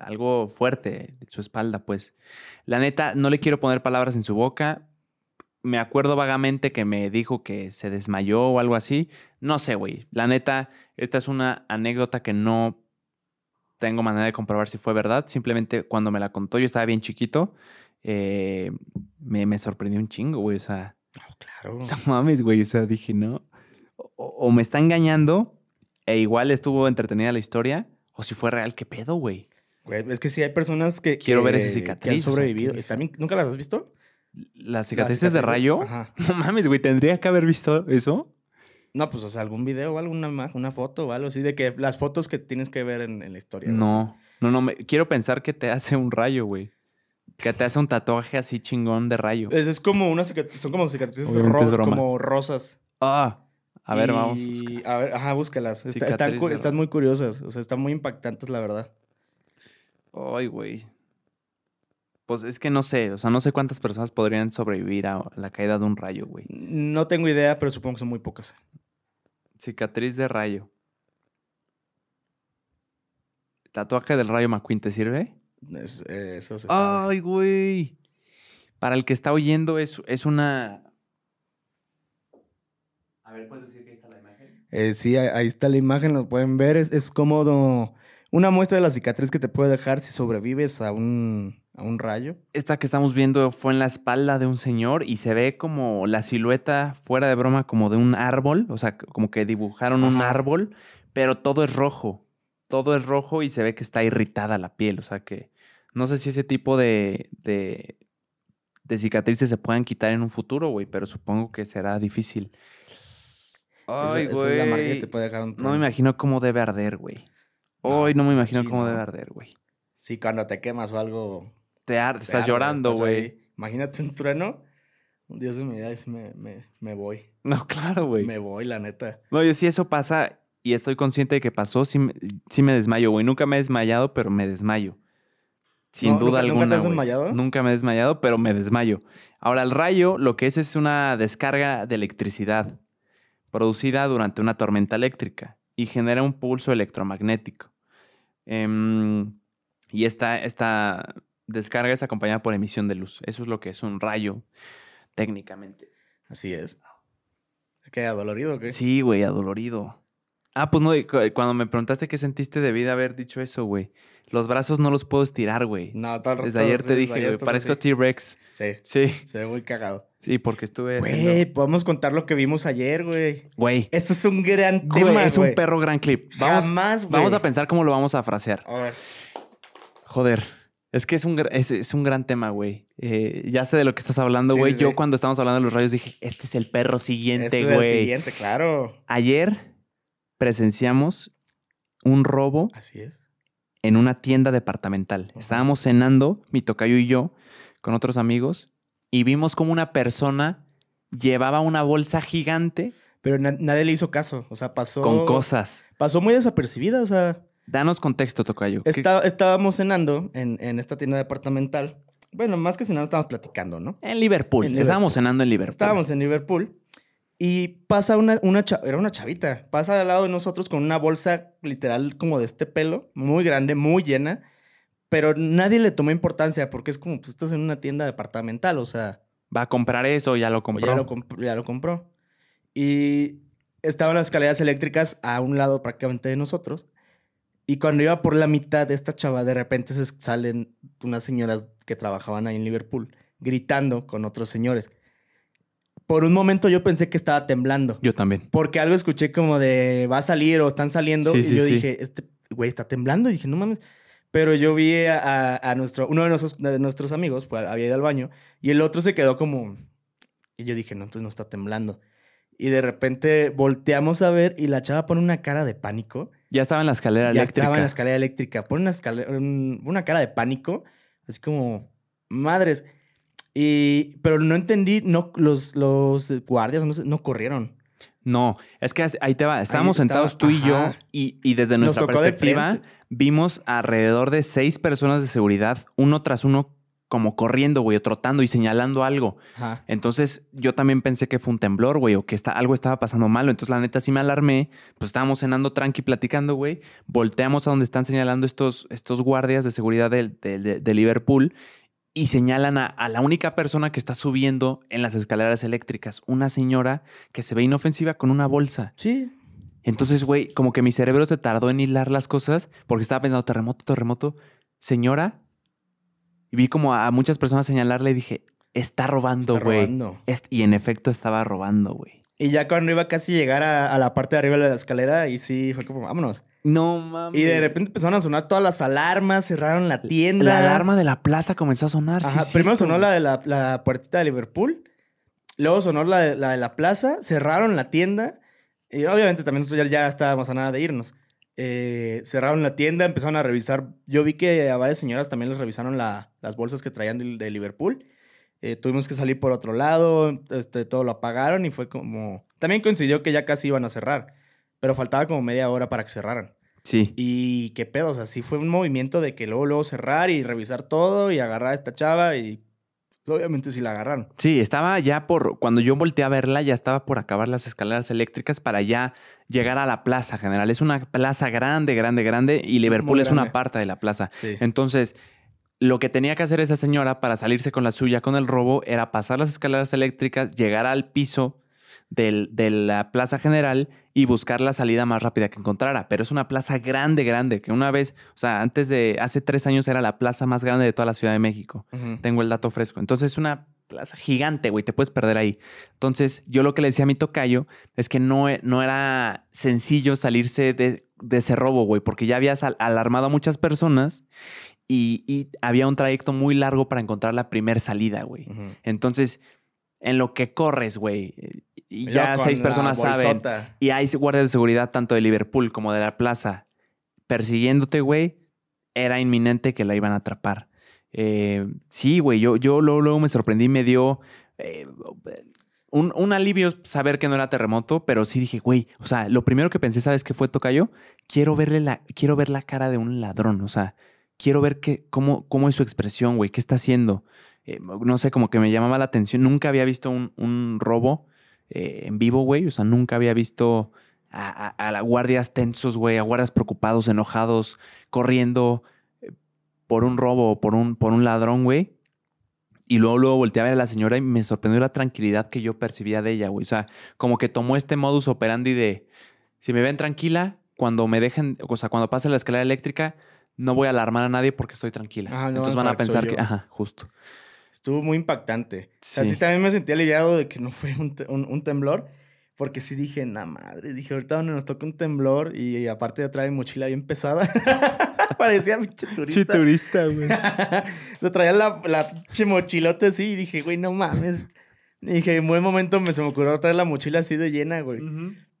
algo fuerte en su espalda, pues. La neta, no le quiero poner palabras en su boca. Me acuerdo vagamente que me dijo que se desmayó o algo así. No sé, güey. La neta, esta es una anécdota que no tengo manera de comprobar si fue verdad. Simplemente cuando me la contó, yo estaba bien chiquito. eh, me, me sorprendió un chingo, güey. O sea, No, claro. no mames, güey. O sea, dije, no. O, o me está engañando e igual estuvo entretenida la historia. O si fue real, ¿qué pedo, güey? Güey, es que sí hay personas que. Quiero ver esa que cicatriz, han o sea, sobrevivido. que- Están bien- ¿Nunca las has visto? ¿Las cicatrices de rayo? Ajá. No mames, güey. ¿Tendría que haber visto eso? No, pues, o sea, algún video o alguna una foto o algo así, de que las fotos que tienes que ver en, en la historia. No. No, no. me- quiero pensar que te hace un rayo, güey. Que te hace un tatuaje así chingón de rayo. Es, es como una son como cicatrices ro- como rosas. Ah. A ver, Y- vamos. A ver, ajá, búscalas. Está- están, muy curiosas. O sea, están muy impactantes, la verdad. Ay, güey. Pues es que no sé, o sea, no sé cuántas personas podrían sobrevivir a la caída de un rayo, güey. No tengo idea, pero supongo que son muy pocas. Cicatriz de rayo. ¿Tatuaje del rayo McQueen te sirve? Es- eh, eso se sabe. Ay, güey. Para el que está oyendo, es, es una. A ver, ¿puedes decir que ahí está la imagen? Eh, sí, ahí, está la imagen, lo pueden ver. Es, es como una muestra de la cicatriz que te puede dejar si sobrevives a un, a un rayo. Esta que estamos viendo fue en la espalda de un señor y se ve como la silueta, fuera de broma, como de un árbol. O sea, como que dibujaron un árbol, pero todo es rojo. Todo es rojo y se ve que está irritada la piel. O sea que no sé si ese tipo de, de, de cicatrices se puedan quitar en un futuro, güey, pero supongo que será difícil. Ay, es güey. No me imagino cómo debe arder, güey. Hoy no me imagino sí, cómo no. debe arder, güey. Sí, cuando te quemas o algo. Te, ar- te estás arde, llorando, güey. Imagínate un trueno. Dios de mi vida, y sí me, me, me voy. No, claro, güey. Me voy, la neta. No, yo si eso pasa y estoy consciente de que pasó, sí, me- sí me desmayo, güey. Nunca me he desmayado, pero me desmayo. Sin No, duda ¿nunca- nunca alguna. te has desmayado? Nunca me he desmayado, pero me desmayo. Ahora, el rayo lo que es es una descarga de electricidad producida durante una tormenta eléctrica y genera un pulso electromagnético. Em, y esta, esta descarga es acompañada por emisión de luz. Eso es lo que es un rayo, técnicamente. Así es. ¿Qué, dolorido o qué? Sí, güey, adolorido. Ah, pues no, cu- cuando me preguntaste qué sentiste, debí de haber dicho eso, güey. Los brazos no los puedo estirar, güey. No, todo Desde ayer te dije, güey, parezco. T-Rex. Sí, Sí, se ve muy cagado. Sí, porque estuve Güey, haciendo... podemos contar lo que vimos ayer, güey. Güey, Eso es un gran güey, tema, es un güey. perro gran clip. Vamos, Jamás, güey. vamos a pensar cómo lo vamos a frasear. A ver. Joder, es que es un, es, es un gran tema, güey. Eh, ya sé de lo que estás hablando, Sí, güey. sí, Yo sí. cuando estábamos hablando de los rayos dije, este es el perro Este siguiente, es el güey. siguiente, claro. Ayer presenciamos un robo Así es. en una tienda departamental. Estábamos cenando, mi tocayo y yo, con otros amigos, y vimos como una persona llevaba una bolsa gigante Pero na- nadie le hizo caso. O sea, pasó. con cosas. Pasó muy desapercibida. O sea, Danos contexto, tocayo. ¿Qué- está- estábamos cenando en, en esta tienda departamental. Bueno, más que cenando, estábamos platicando, ¿no? En Liverpool. En Liverpool. Estábamos cenando en Liverpool. Estábamos en Liverpool y pasa una, una era una chavita, pasa al lado de nosotros con una bolsa literal como de este pelo, muy grande, muy llena, pero nadie le tomó importancia porque es como, pues estás en una tienda departamental, o sea, Va a comprar eso, ya lo compró. ya lo, comp- ya lo compró. Y estaban las escaleras eléctricas a un lado prácticamente de nosotros. Y cuando iba por la mitad de esta chava, de repente se salen unas señoras que trabajaban ahí en Liverpool gritando con otros señores. Por un momento yo pensé que estaba temblando. Yo también. Porque algo escuché como de va a salir o están saliendo. Sí, y sí, yo sí. dije, este güey está temblando. Y dije, no mames. Pero yo vi a, nuestro, uno de nuestros, de nuestros amigos, pues, había ido al baño, y el otro se quedó como. Y yo dije, no, entonces no está temblando. Y de repente volteamos a ver y la chava pone una cara de pánico. Ya estaba en la escalera ya eléctrica. estaba en la escalera eléctrica. Pone una, escalera, un- una cara de pánico. Así como, madres. Y, pero no entendí, no, los, los guardias no, no corrieron. No, es que ahí te va. Estábamos estaba- sentados tú y yo y, y desde nuestra perspectiva vimos alrededor de seis personas de seguridad, uno tras uno, como corriendo, güey, o trotando y señalando algo. Ajá. Entonces yo también pensé que fue un temblor, güey, o que está, algo estaba pasando malo. Entonces la neta sí me alarmé. Pues estábamos cenando tranqui, platicando, güey. Volteamos a donde están señalando estos, estos guardias de seguridad del- de, de- de Liverpool y señalan a, a la única persona que está subiendo en las escaleras eléctricas, una señora que se ve inofensiva con una bolsa. Sí. Entonces, güey, como que mi cerebro se tardó en hilar las cosas porque estaba pensando terremoto, terremoto. Señora, y vi como a muchas personas señalarle y dije, está robando, Está güey. robando. Est- Y en efecto estaba robando, güey. Y ya cuando iba casi a llegar a, a la parte de arriba de la escalera, y sí, fue como, vámonos. No mames. Y de repente empezaron a sonar todas las alarmas, cerraron la tienda. La alarma de la plaza comenzó a sonar. Ajá, primero cierto, sonó la de la, la puertita de Liverpool. Luego sonó la de, la de la plaza. Cerraron la tienda. Y obviamente también nosotros ya, ya estábamos a nada de irnos. Eh, cerraron la tienda, empezaron a revisar. Yo vi que a varias señoras también les revisaron la- las bolsas que traían de, de Liverpool. Eh, tuvimos que salir por otro lado. Este, todo lo apagaron y fue como. También coincidió que ya casi iban a cerrar. Pero faltaba como media hora para que cerraran. Sí. Y qué pedo, o sea, sí fue un movimiento de que luego, luego cerrar y revisar todo y agarrar a esta chava y obviamente sí la agarraron. Sí, estaba ya por. Cuando yo volteé a verla, ya estaba por acabar las escaleras eléctricas para ya llegar a la plaza general. Es una plaza grande, grande, grande y Liverpool es una parte de la plaza. Sí. Entonces, lo que tenía que hacer esa señora para salirse con la suya con el robo era pasar las escaleras eléctricas, llegar al piso del- de la plaza general y buscar la salida más rápida que encontrara. Pero es una plaza grande, grande, que una vez, o sea, antes de, hace tres años era la plaza más grande de toda la Ciudad de México. Tengo el dato fresco. Entonces es una plaza gigante, güey, te puedes perder ahí. Entonces yo lo que le decía a mi tocayo es que no, no era sencillo salirse de, de ese robo, güey, porque ya habías al- alarmado a muchas personas y, y había un trayecto muy largo para encontrar la primer salida, güey. Entonces, en lo que corres, güey, y ya seis personas saben, y hay guardias de seguridad tanto de Liverpool como de la plaza persiguiéndote, güey, era inminente que la iban a atrapar. Eh, sí, güey, yo, yo luego, luego me sorprendí, me dio eh, un, un alivio saber que no era terremoto, pero sí dije, güey, o sea, lo primero que pensé, ¿sabes qué fue, Tocayo? Quiero verle la, quiero ver la cara de un ladrón, o sea, quiero ver qué, cómo, cómo es su expresión, güey, qué está haciendo. Eh, no sé, como que me llamaba la atención. Nunca había visto un, un robo eh, en vivo, güey. O sea, nunca había visto a, a- a la guardias tensos, güey, a guardias preocupados, enojados, corriendo eh, por un robo o por un, por un ladrón, güey. Y luego, luego volteé a ver a la señora y me sorprendió la tranquilidad que yo percibía de ella, güey. O sea, como que tomó este modus operandi de si me ven tranquila, cuando me dejen, o sea, cuando pase la escalera eléctrica, no voy a alarmar a nadie porque estoy tranquila. Ajá, no Entonces van a pensar que, ajá, justo. Estuvo muy impactante. Sí. Así también me sentí aliviado de que no fue un, te- un- un temblor. Porque sí dije, na madre, dije, ahorita donde nos toca un temblor y, aparte ya trae mochila bien pesada. Parecía pinche turista. turista, güey. se traía la, la pinche mochilote así y dije, güey, no mames. Y dije, en buen momento me se me ocurrió traer la mochila así de llena, güey.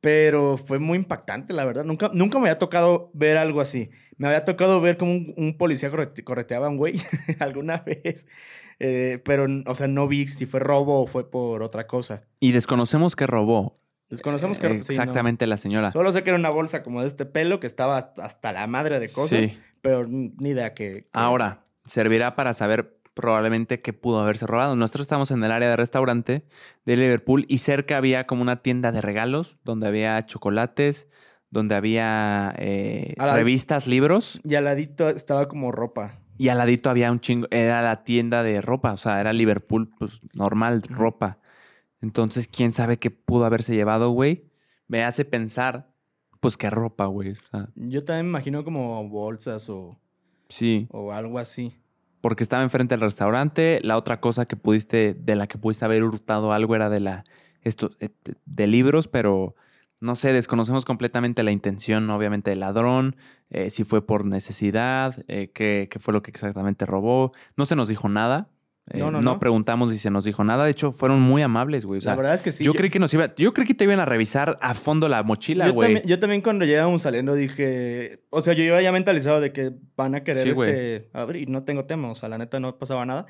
Pero fue muy impactante, la verdad. Nunca, nunca me había tocado ver algo así. Me había tocado ver como un, un policía correte- correteaba a un güey alguna vez. Eh, pero, o sea, no vi si fue robo o fue por otra cosa. Y desconocemos que robó. Desconocemos que... Eh, sí, no. exactamente la señora. Solo sé que era una bolsa como de este pelo que estaba hasta- hasta la madre de cosas. Sí. Pero ni idea que... que- Ahora, servirá para saber probablemente qué pudo haberse robado. Nosotros estamos en el área de restaurante de Liverpool y cerca había como una tienda de regalos donde había chocolates, donde había eh, revistas, libros Y al ladito estaba como ropa. y al ladito había un chingo, era la tienda de ropa, o sea, era Liverpool, pues normal, ropa. Entonces, quién sabe qué pudo haberse llevado, güey. Me hace pensar, pues qué ropa, güey. O sea, Yo también me imagino como bolsas o, sí. o algo así. Porque estaba enfrente del restaurante. La otra cosa que pudiste, de la que pudiste haber hurtado algo era de la esto, eh, de libros, pero no sé, desconocemos completamente la intención, obviamente, del ladrón, eh, si fue por necesidad, eh, qué, qué fue lo que exactamente robó. No se nos dijo nada. Eh, No, no, no, no. preguntamos si se nos dijo nada. De hecho, fueron muy amables, güey. O sea, la verdad es que sí. yo creí que nos iba... Yo creí que te iban a revisar a fondo la mochila, yo, güey. también, yo también cuando llegamos saliendo dije, o sea, yo iba ya mentalizado de que van a querer Sí, este, abrir, no tengo tema, o sea, la neta no pasaba nada,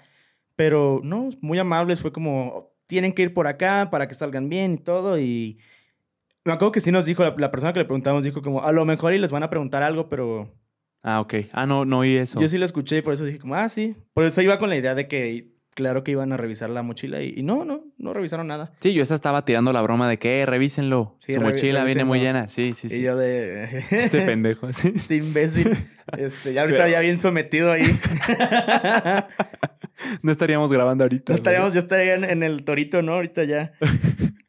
pero no, muy amables, fue como, tienen que ir por acá para que salgan bien y todo, y me acuerdo que sí nos dijo, la, la persona que le preguntamos dijo como, a lo mejor y les van a preguntar algo, pero Ah, ok. Ah, no, no oí eso. yo sí lo escuché y por eso dije como, ah, sí, por eso iba con la idea de que, claro que iban a revisar la mochila, y, y no, no, no revisaron nada. Sí, yo esa estaba tirando la broma de que, eh, revísenlo. Sí, Su revi- mochila viene muy llena. Sí, sí, sí. Y yo de... Este pendejo, sí. Este imbécil. Este, ya ahorita Pero- ya bien sometido ahí. No estaríamos grabando ahorita. No estaríamos, yo estaría en, en el torito, ¿no? Ahorita ya.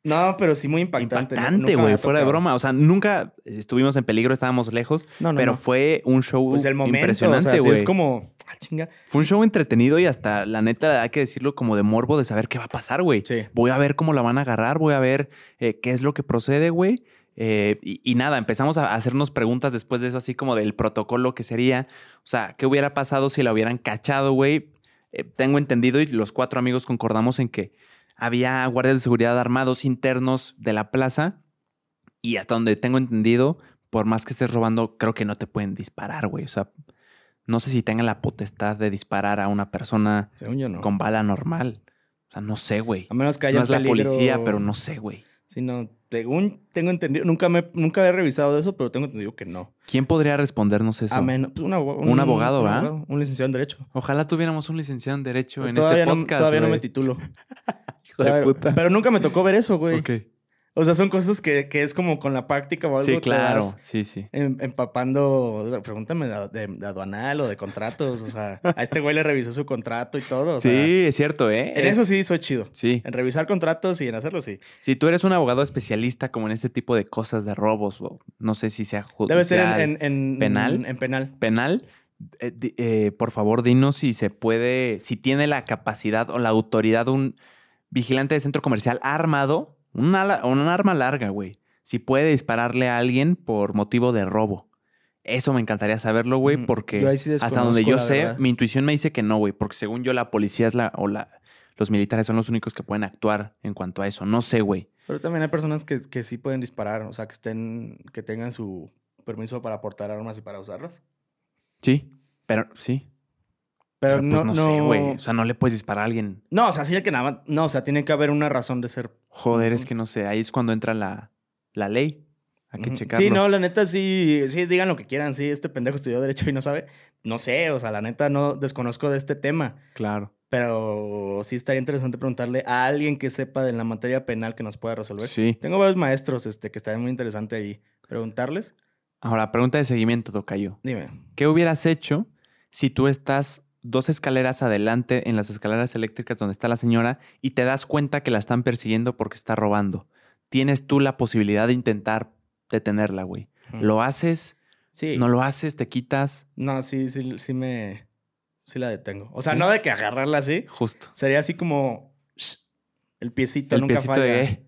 No, pero sí muy impactante. Impactante, güey. Fuera de broma. O sea, nunca estuvimos en peligro, estábamos lejos. No, no, pero fue un show Pues el momento, impresionante, o sea, sí güey. es como, ah, chinga. Fue un show entretenido y hasta, la neta, hay que decirlo como de morbo de saber qué va a pasar, güey. Sí. Voy a ver cómo la van a agarrar, voy a ver eh, qué es lo que procede, güey. Eh, y, y nada, empezamos a hacernos preguntas después de eso, así como del protocolo que sería. O sea, ¿qué hubiera pasado si la hubieran cachado, güey? Eh, tengo entendido y los cuatro amigos concordamos en que había guardias de seguridad armados internos de la plaza y hasta donde tengo entendido, por más que estés robando, creo que no te pueden disparar, güey. O sea, no sé si tengan la potestad de disparar a una persona no. con bala normal. O sea, no sé, güey. A menos que haya No es la policía, pero no sé, güey. Sí, no. Según tengo entendido, nunca me nunca he revisado eso, pero tengo entendido que no. ¿Quién podría respondernos eso? A menos, pues, un, abo- Un abogado, un ¿verdad? abogado, un licenciado en Derecho. Ojalá tuviéramos un licenciado en Derecho en todavía este no, podcast. todavía no me titulo. Hijo de Todavía- puta. Pero nunca me tocó ver eso, güey. Ok. O sea, son cosas que, que es como con la práctica o algo. Sí, te claro. vas Sí, sí. em- empapando. Pregúntame de, de- de aduanal o de contratos. O sea, a este güey le revisó su contrato y todo. o sea, sí, es cierto, ¿eh? en Es- eso sí soy chido. Sí. En revisar contratos y en hacerlo sí. Si tú eres un abogado especialista como en este tipo de cosas de robos, o no sé si sea judicial, Debe ser en, en- en- ¿Penal? En, penal. penal, eh, eh, por favor, dinos si se puede, si tiene la capacidad o la autoridad un vigilante de centro comercial armado, un, ala- un arma larga, güey. Si puede dispararle a alguien por motivo de robo. Eso me encantaría saberlo, güey, porque sí hasta donde yo sé, verdad. mi intuición me dice que no, güey, porque según yo la policía es la o la los militares son los únicos que pueden actuar en cuanto a eso. No sé, güey. Pero también hay personas que, que sí pueden disparar. O sea, que estén. Que tengan su permiso para portar armas y para usarlas. Sí, pero sí. Pero, Pero, pues no, no, sé, güey. O sea, no le puedes disparar a alguien. No, o sea, sí que nada más. No, o sea, tiene que haber una razón de ser. Joder, es que no sé. Ahí es cuando entra la, la ley. Hay que Ujú. checarlo. Sí, no, la neta sí, sí, digan lo que quieran. Sí, este pendejo estudió Derecho y no sabe. No sé, o sea, la neta no desconozco de este tema. Claro. Pero sí estaría interesante preguntarle a alguien que sepa de la materia penal que nos pueda resolver. Sí. Tengo varios maestros este, que estaría muy interesante ahí. Preguntarles. Ahora, pregunta de seguimiento, Tocayo. Dime. ¿Qué hubieras hecho si tú estás dos escaleras adelante en las escaleras eléctricas donde está la señora y te das cuenta que la están persiguiendo porque está robando? Tienes tú la posibilidad de intentar detenerla, güey. ¿Lo haces? Sí. ¿No lo haces? ¿Te quitas? No, sí, sí, sí me. Sí la detengo. O sea, ¿Sí? no de que agarrarla así. Justo. Sería así como. El piecito, El nunca piecito falla. de... eh,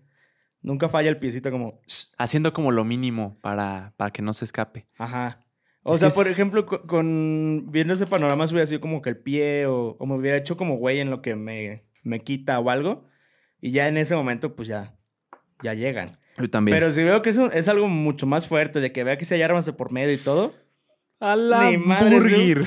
Nunca falla el piecito como. haciendo como lo mínimo para, para que no se escape. Ajá. O sea, por ejemplo, co- con, viendo ese panorama, se hubiera sido como que el pie o, o me hubiera hecho como güey en lo que me, me quita o algo. Y ya en ese momento, pues ya, ya llegan. Yo también. Pero si veo que es, un- es algo mucho más fuerte, de que vea que si hay armas de por medio y todo, a la Ni madre, burger.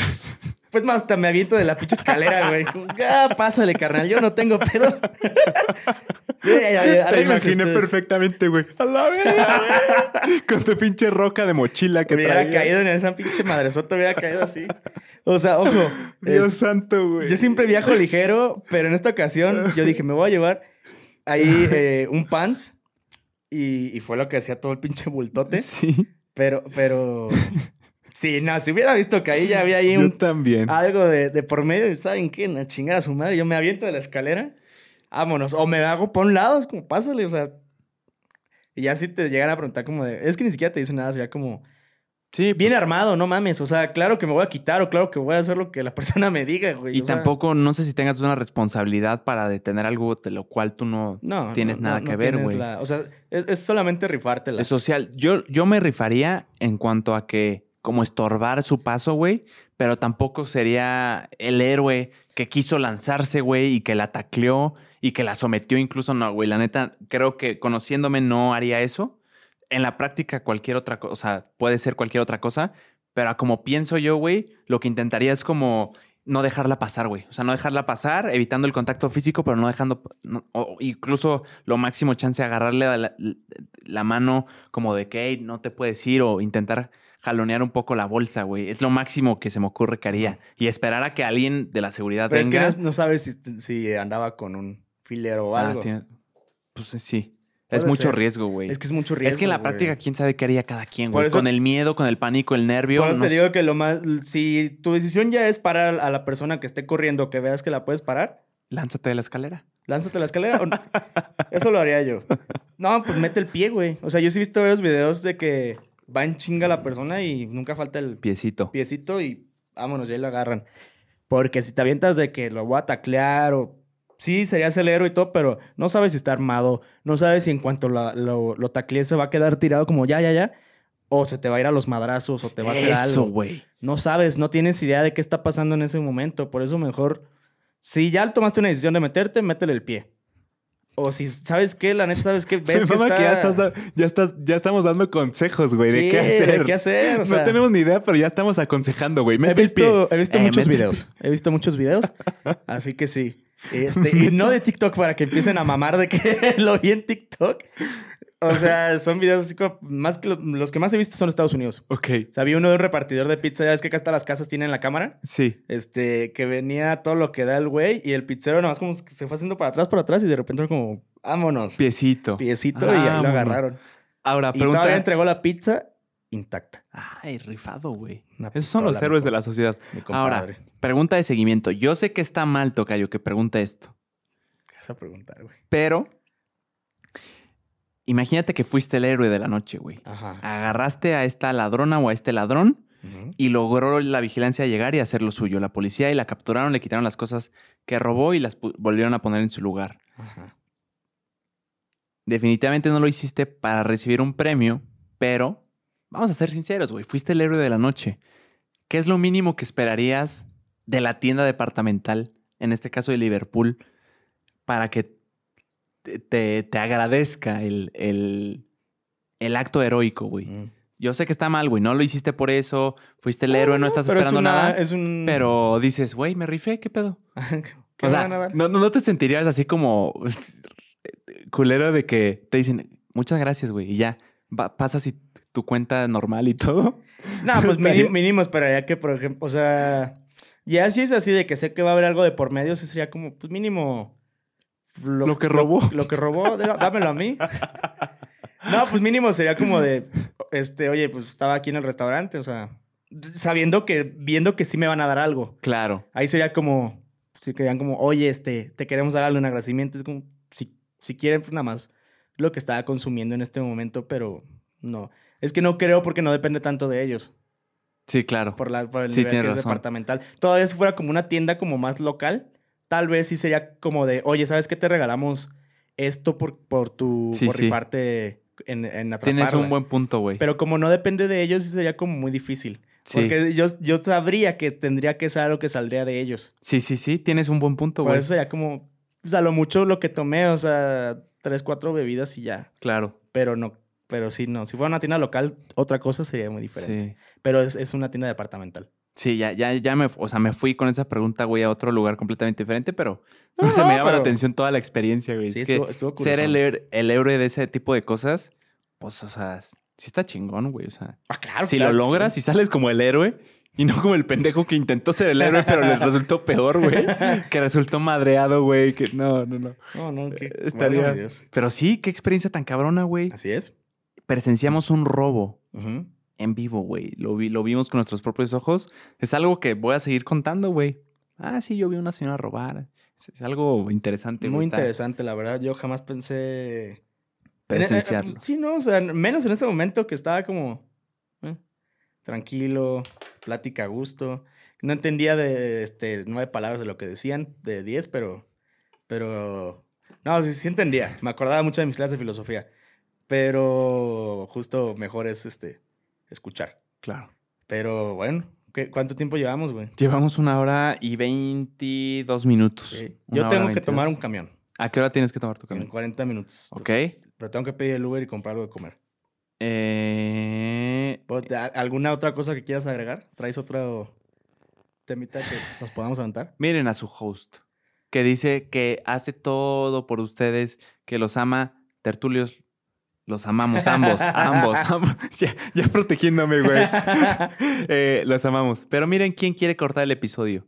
Pues más hasta me aviento de la pinche escalera, güey. Ah, pásale, carnal, yo no tengo pedo. Te imaginé ustedes. perfectamente, güey. A la verga, güey. Con tu pinche roca de mochila que Hubiera traías. caído en esa pinche madresota, hubiera caído así. O sea, ojo. Dios es- santo, güey. Yo siempre viajo ligero, pero en esta ocasión yo dije, me voy a llevar ahí eh, un pants. Y, y fue lo que hacía todo el pinche bultote. Sí. Pero, pero. Sí, no, si hubiera visto que ahí ya había ahí un, también. algo de, de por medio, ¿saben qué? A chingar a su madre. Yo me aviento de la escalera. Vámonos. O me hago por un lado, es como, pásale, o sea. Y ya si te llegan a preguntar como de. Es que ni siquiera te dicen nada, sería como. Sí, Bien pues, armado, no mames. O sea, claro que me voy a quitar o claro que voy a hacer lo que la persona me diga, güey. Y o sea, tampoco, no sé si tengas una responsabilidad para detener algo de lo cual tú no no, tienes no, nada no, que no ver, güey. la- O sea, es, es solamente rifártela. Es social. Yo, yo me rifaría en cuanto a que, como estorbar su paso, güey, pero tampoco sería el héroe que quiso lanzarse, güey, y que la tacleó y que la sometió incluso. No, güey, la neta, creo que conociéndome no haría eso. En la práctica, cualquier otra cosa, o sea, puede ser cualquier otra cosa, pero como pienso yo, güey, lo que intentaría es como no dejarla pasar, güey. O sea, no dejarla pasar, evitando el contacto físico, pero no dejando, o incluso lo máximo chance de agarrarle la, la, mano como de que no te puedes ir o intentar jalonear un poco la bolsa, güey. Es lo máximo que se me ocurre que haría. Y esperar a que alguien de la seguridad pero venga. es que no, sabes si, si, andaba con un filero o ah, algo. pues eh, sí. Es mucho riesgo, güey. Es que es mucho riesgo. Es que en la práctica, quién sabe qué haría cada quien, güey. Con el miedo, con el pánico, el nervio. Por eso te digo que lo más. Si tu decisión ya es parar a la persona que esté corriendo, que veas que la puedes parar. Lánzate de la escalera. Lánzate de la escalera. eso lo haría yo. No, pues mete el pie, güey. O sea, yo sí he visto varios videos de que va en chinga la persona y nunca falta el piecito. Piecito y vámonos, ya lo agarran. Porque si te avientas de que lo voy a taclear o sí, serías el héroe y todo, pero no sabes si está armado, no sabes si en cuanto lo, lo, taclees se va a quedar tirado como ya, ya, ya, o se te va a ir a los madrazos o te va a hacer algo. Eso, güey. No sabes, no tienes idea de qué está pasando en ese momento, por eso mejor, si ya tomaste una decisión de meterte, métele el pie. O si, ¿sabes qué? La neta, ¿sabes qué? Ves que, ya, estás, ya, estás, ya estamos dando consejos, güey, de qué hacer. de qué hacer. no tenemos ni idea, pero ya estamos aconsejando, güey. He visto, he visto eh, muchos videos. He visto muchos videos. así que sí. Este, y no de TikTok para que empiecen a mamar de que lo vi en TikTok. O sea, son videos así como más que los, que más he visto son Estados Unidos. Ok. O sea, vi uno de un repartidor de pizza. ¿Ya ves que acá hasta las casas tienen la cámara? Sí. Este, que venía todo lo que da el güey y el pizzero nomás como se fue haciendo para atrás, para atrás y de repente como, vámonos. Piecito. Piecito y ahí lo agarraron. Ahora, y todavía entregó la pizza intacta. Ay, rifado, güey. Esos son los héroes de la sociedad. Ahora, pregunta de seguimiento. Yo sé que está mal, Tocayo, que pregunte esto. ¿Qué vas a preguntar, güey? Pero imagínate que fuiste el héroe de la noche, güey. Ajá. Agarraste a esta ladrona o a este ladrón y logró la vigilancia llegar y hacer lo suyo. La policía y la capturaron, le quitaron las cosas que robó y las volvieron a poner en su lugar. Ajá. Definitivamente no lo hiciste para recibir un premio, pero vamos a ser sinceros, güey. Fuiste el héroe de la noche. ¿Qué es lo mínimo que esperarías de la tienda departamental, en este caso de Liverpool, para que te, agradezca el, el, acto heroico, güey. Mm. Yo sé que está mal, güey. No lo hiciste por eso. Fuiste el héroe, no, estás esperando nada. Pero dices, güey, me rifé, ¿qué pedo? o sea, no, no te sentirías así como culero de que te dicen, muchas gracias, güey. Y ya pasas y tu cuenta normal y todo. No, pues mínimo, esperaría que, por ejemplo, o sea, ya si es así de que sé que va a haber algo de por medio, sería como, pues mínimo lo, que robó. Lo, que robó, dámelo a mí. No, pues mínimo sería como de, este, oye, pues estaba aquí en el restaurante, o sea, sabiendo que, viendo que sí me van a dar algo. Claro. Ahí sería como, si querían como, oye, este, te queremos dar un agradecimiento. Es como, si, si quieren, pues nada más lo que estaba consumiendo en este momento, pero no. Es que no creo porque no depende tanto de ellos. Sí, claro. Por, la, por el nivel departamental. Todavía si fuera como una tienda como más local, tal vez sí sería como de, oye, ¿sabes qué te regalamos esto por, por tu por rifarte en, en Tienes un buen punto, güey. Pero como no depende de ellos, sí sería como muy difícil. Porque yo, yo sabría que tendría que ser algo que saldría de ellos. Sí, sí, sí, tienes un buen punto, güey. Por eso sería como, pues a lo mucho lo que tomé, o sea, tres, cuatro bebidas y ya. Claro. Pero no, pero sí, no. Si fuera una tienda local, otra cosa sería muy diferente. Pero es, es una tienda departamental. Sí, ya, ya, ya me, o sea, me fui con esa pregunta, güey, a otro lugar completamente diferente, pero no, se me llama la atención toda la experiencia, güey. Sí, estuvo, estuvo Ser el, el, héroe de ese tipo de cosas, pues, o sea, sí está chingón, güey. O sea, ah, claro, si lo logras y sales como el héroe y no como el pendejo que intentó ser el héroe, pero le resultó peor, güey. que resultó madreado, güey. Que no, no, no. No, no, que eh, estaría. pero sí, qué experiencia tan cabrona, güey. Así es. Presenciamos un robo. Ajá en vivo, güey. Lo, vi, lo vimos con nuestros propios ojos. Es algo que voy a seguir contando, güey. Ah, sí, yo vi a una señora robar. Es, algo interesante. Muy interesante, la verdad. Yo jamás pensé... Presenciarlo. sí, no, o sea, menos en ese momento que estaba como... Eh, tranquilo, plática a gusto. No entendía de este, nueve palabras de lo que decían, de diez, pero... Pero... No, sí, sí entendía. Me acordaba mucho de mis clases de filosofía. Pero justo mejor es este escuchar. Claro. Pero bueno, ¿Qué- ¿Cuánto tiempo llevamos, güey? Llevamos una hora y 22 minutos. Sí. Yo tengo que 22. tomar un camión ¿A qué hora tienes que tomar tu en camión? 40 minutos. Ok. Pero tengo que pedir el Uber y comprar algo de comer. Eh, ¿Vos, a- ¿Alguna otra cosa que quieras agregar? ¿Traes otro temita que nos podamos aventar? miren a su host, que dice que hace todo por ustedes, que los ama. Tertulios, los amamos ambos, ambos, ambos. Ya, ya protegiéndome, güey. Eh, los amamos. Pero miren quién quiere cortar el episodio.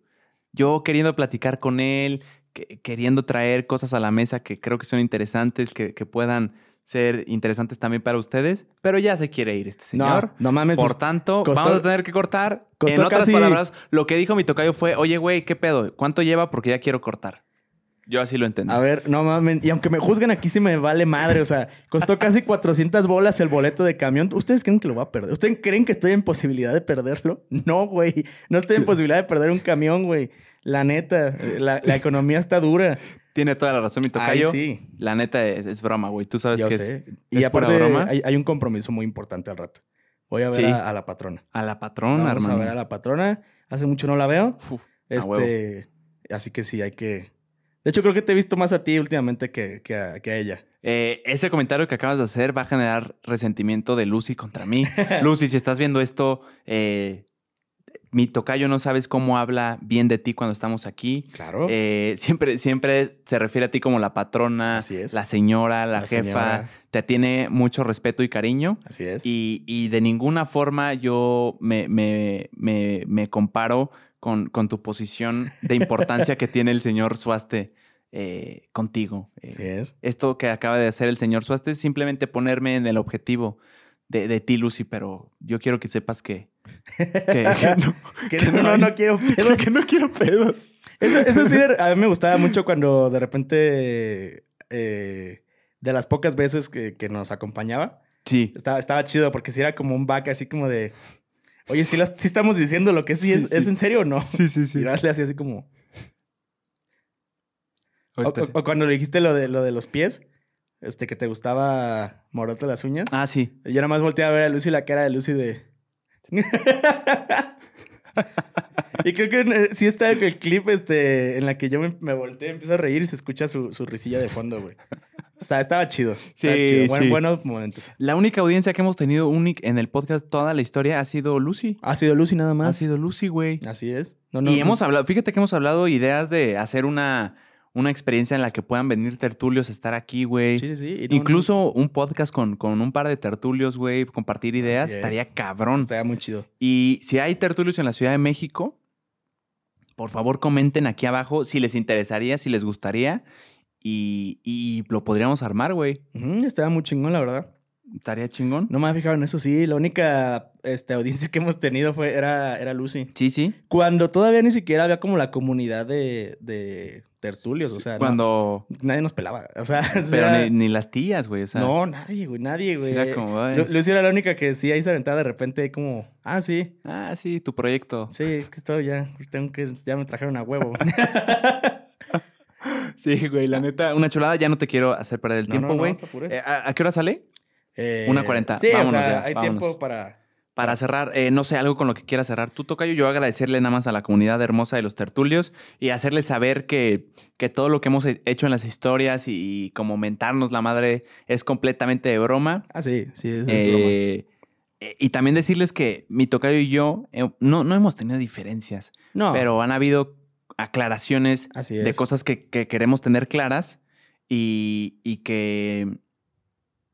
Yo queriendo platicar con él, que- queriendo traer cosas a la mesa que creo que son interesantes, que, que puedan ser interesantes también para ustedes, pero ya se quiere ir este señor. No, no mames. Por pues, tanto, costó- vamos a tener que cortar. en otras casi- palabras, lo que dijo mi tocayo fue, oye, güey, ¿qué pedo? ¿Cuánto lleva? Porque ya quiero cortar. Yo así lo entendí. A ver, no mames. Y aunque me juzguen aquí, sí me vale madre. O sea, costó casi 400 bolas el boleto de camión. ¿Ustedes creen que lo va a perder? ¿Ustedes creen que estoy en posibilidad de perderlo? No, güey. No estoy en posibilidad de perder un camión, güey. La neta, la, la economía está dura. Tiene toda la razón mi Ay, tocayo. sí. La neta es, es broma, güey. Tú sabes Yo que sé. es Y es pura aparte, broma. hay, hay un compromiso muy importante al rato. Voy a ver Sí. a, a la patrona. a la patrona, Vamos hermano. a ver a la patrona. Hace mucho no la veo. Uf. Este, así que sí, hay que. De hecho, creo que te he visto más a ti últimamente que, que, a, que a ella. Eh, ese comentario que acabas de hacer va a generar resentimiento de Lucy contra mí. Lucy, si estás viendo esto, eh, mi tocayo no sabes cómo habla bien de ti cuando estamos aquí. Claro. Eh, siempre, siempre se refiere a ti como la patrona, Así es. la señora, la, La jefa. señora. Te tiene mucho respeto y cariño. así es. Y, y de ninguna forma yo me, me, me, me comparo con, con tu posición de importancia que tiene el señor Suaste eh, contigo. Eh, así es. Esto que acaba de hacer el señor Suaste es simplemente ponerme en el objetivo de, de ti, Lucy, pero yo quiero que sepas que, que, que no, Que que no, no, no quiero pedos. que no quiero pedos. Eso, eso sí, a mí me gustaba mucho cuando de repente, eh, de las pocas veces que, que nos acompañaba, Sí. estaba, estaba chido porque si era como un back así como de, oye, si estamos diciendo lo que sí, Sí, es, sí. ¿es en serio o no? Sí, sí, Y le hacía así como... O, Ahorita sí. o- o cuando le dijiste lo de, lo de los pies, este, que te gustaba morote las uñas. Ah, sí. Yo nada más volteé a ver a Lucy la cara de Lucy de... y creo que eh, sí está el clip este, en la que yo me, me volteé, empiezo a reír y se escucha su, su risilla de fondo, güey. Estaba chido. estaba Sí, chido. Buen- sí. buenos momentos. La única audiencia que hemos tenido en el podcast toda la historia ha sido Lucy. Ha sido Lucy nada Ha más. sido Lucy, güey. Así es. No, no, y no. hemos hablado, fíjate que hemos hablado ideas de hacer una, una experiencia en la que puedan venir tertulios, estar aquí, güey. Sí, sí, sí. No- Incluso un podcast con, con un par de tertulios, güey, compartir ideas, es. estaría cabrón. Estaría muy chido. Y si hay tertulios en la Ciudad de México, por favor comenten aquí abajo si les interesaría, si les gustaría. Y, y lo podríamos armar, güey. Estaba muy chingón, la verdad. Estaría chingón. No me había fijado en eso, sí. La única este, audiencia que hemos tenido fue, era, era Lucy. Sí, sí. Cuando todavía ni siquiera había como la comunidad de, de tertulios, o sea, no- Cuando... nadie nos pelaba. O sea, Pero era- ni, ni las tías, güey. O sea, no, nadie, güey, nadie, sí güey. era como, Lucy era la única que sí ahí se aventaba de repente como, ah, sí, Ah, sí, tu proyecto. sí, es que estoy ya, tengo que, ya me trajeron a huevo. Sí, güey, la neta, una chulada. Ya no te quiero hacer perder el No, tiempo, no, no, güey. Eh, ¿a, a qué hora sale? Eh, una cuarenta. Sí, Vámonos o sea, ya, hay vámonos. tiempo para... Para cerrar, eh, no sé, algo con lo que quieras cerrar tú, Tocayo. Yo agradecerle nada más a la comunidad hermosa de los tertulios y hacerles saber que, que todo lo que hemos he- hecho en las historias y, como mentarnos la madre es completamente de broma. Ah, sí, sí, es, es broma. Eh, eh, y también decirles que mi Tocayo y yo eh, no, no hemos tenido diferencias, No, pero han habido aclaraciones así de cosas que, que queremos tener claras y, y que,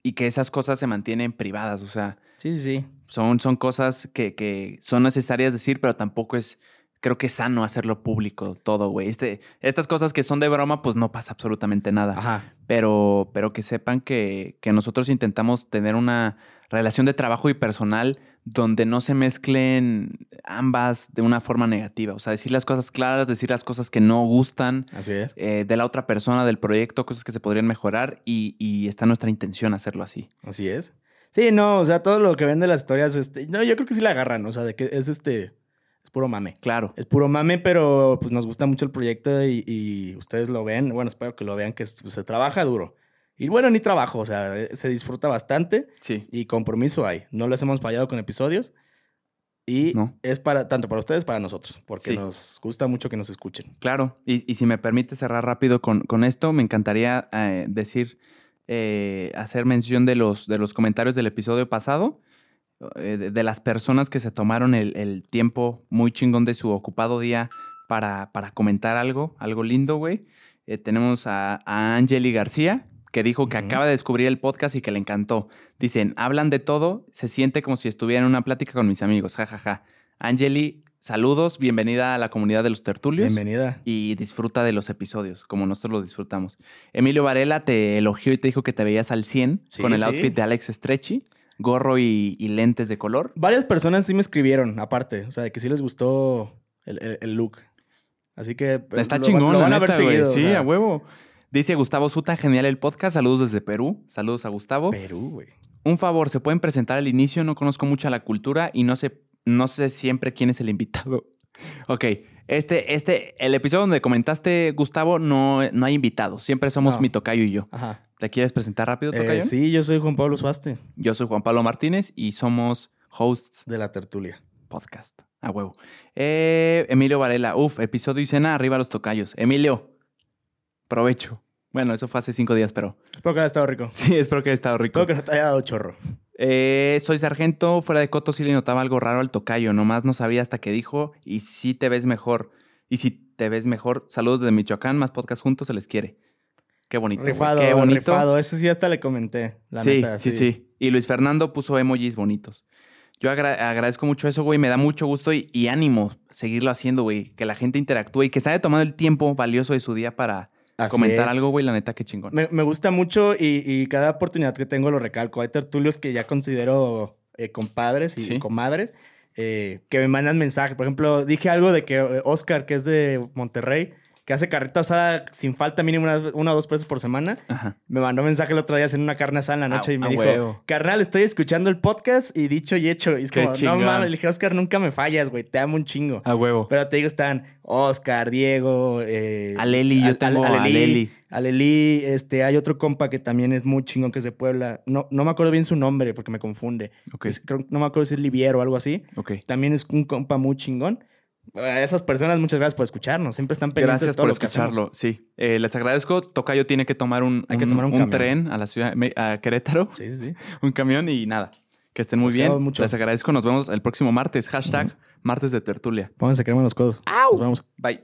y que esas cosas se mantienen privadas. O sea, Sí, sí, sí. son, son cosas que, que son necesarias decir, pero tampoco es, creo que es sano hacerlo público todo, güey. Este, estas cosas que son de broma, pues no pasa absolutamente nada. Ajá. Pero, pero que sepan que, que nosotros intentamos tener una relación de trabajo y personal donde no se mezclen ambas de una forma negativa. O sea, decir las cosas claras, decir las cosas que no gustan Así es. eh, de la otra persona, del proyecto, cosas que se podrían mejorar y, y está nuestra intención hacerlo así. Así es. Sí, no, o sea, todo lo que ven de las historias, este, no, yo creo que sí la agarran, o sea, de que es este, es puro mame. Claro. Es puro mame, pero pues nos gusta mucho el proyecto y, y ustedes lo ven, bueno, espero que lo vean, que pues, se trabaja duro. Y bueno, ni trabajo, o sea, eh, se disfruta bastante Sí. y compromiso hay. No les hemos fallado con episodios Y No. es para tanto para ustedes para nosotros, porque Sí. nos gusta mucho que nos escuchen. Claro, y, y si me permite cerrar rápido con, con esto, me encantaría eh, decir, eh, hacer mención de los, de los comentarios del episodio pasado, eh, de, de las personas que se tomaron el, el tiempo muy chingón de su ocupado día para, para comentar algo, algo lindo, güey. Eh, tenemos a, a Angeli García, que dijo que acaba de descubrir el podcast y que le encantó. Dicen, hablan de todo, se siente como si estuviera en una plática con mis amigos, jajaja. Angeli, saludos, bienvenida a la comunidad de los tertulios Bienvenida. y disfruta de los episodios, como nosotros lo disfrutamos. Emilio Varela te elogió y te dijo que te veías al 100 Sí, con el sí. outfit de Alex Stretchy, gorro y, y lentes de color. Varias personas sí me escribieron, aparte, o sea, de que sí les gustó el, el- el look. Así que Está lo- chingón, lo la van a güey. seguido, o Sí, sea. a huevo. Dice Gustavo Suta, genial el podcast. Saludos desde Perú. Saludos a Gustavo. Perú, güey. Un favor, ¿se pueden presentar al inicio? No conozco mucho la cultura y no sé, no sé siempre quién es el invitado. Ok, este, este, el episodio donde comentaste, Gustavo, no, no hay invitados. Siempre somos No. mi tocayo y yo. Ajá. ¿Te quieres presentar rápido, Eh, tocayo? sí, yo soy Juan Pablo Suaste, Yo soy Juan Pablo Martínez y somos hosts de la tertulia. podcast. A huevo. Eh, Emilio Varela, uf, episodio y cena, arriba los tocayos. Emilio, provecho. Bueno, eso fue hace cinco días, pero Espero que haya estado rico. sí, espero que haya estado rico. Espero que no te haya dado chorro. Eh, soy sargento, fuera de coto sí le notaba algo raro al tocayo, nomás no sabía hasta que dijo, y si te ves mejor, y si te ves mejor, saludos desde Michoacán, más podcast juntos, se les quiere. Qué bonito. Rifado, qué bonito. rifado. Ese sí hasta le comenté, la sí, neta. sí, sí. Y Luis Fernando puso emojis bonitos. Yo agra- agradezco mucho eso, güey. Me da mucho gusto y, y ánimo seguirlo haciendo, güey. Que la gente interactúe y que se haya tomado el tiempo valioso de su día para Así comentar es. algo, güey. La neta, qué chingón. Me, me gusta mucho y, y cada oportunidad que tengo lo recalco. Hay tertulios que ya considero eh, compadres y Sí. comadres eh, que me mandan mensajes. Por ejemplo, dije algo de que eh, Oscar, que es de Monterrey, que hace carreta asada sin falta mínimo una, una o dos veces por semana, Ajá. me mandó mensaje el otro día haciendo una carne asada en la noche Ah, y me ah, dijo, huevo. carnal, estoy escuchando el podcast y dicho y hecho. Y es Qué como, chingón. no mames, le dije, Oscar, nunca me fallas, güey, te amo un chingo. A huevo. Pero te digo, están Oscar, Diego, eh, Aleli, yo tengo Aleli. Aleli, este, hay otro compa que también es muy chingón que es de Puebla. No, no me acuerdo bien su nombre porque me confunde. Ok, Es- creo- no me acuerdo si es Liviero o algo así. También es un compa muy chingón. A esas personas, muchas gracias por escucharnos. Siempre están pendientes Gracias de todo por lo que hacemos. escucharlo. Sí. Eh, les agradezco. Tocayo tiene que tomar un, Hay que tomar un tren a la ciudad, a Querétaro. Sí, sí, sí. Un camión y nada. Que estén muy bien. mucho. Les agradezco. Nos vemos el próximo martes. Hashtag martes de tertulia. Pónganse crema en los codos. Nos vemos. Bye.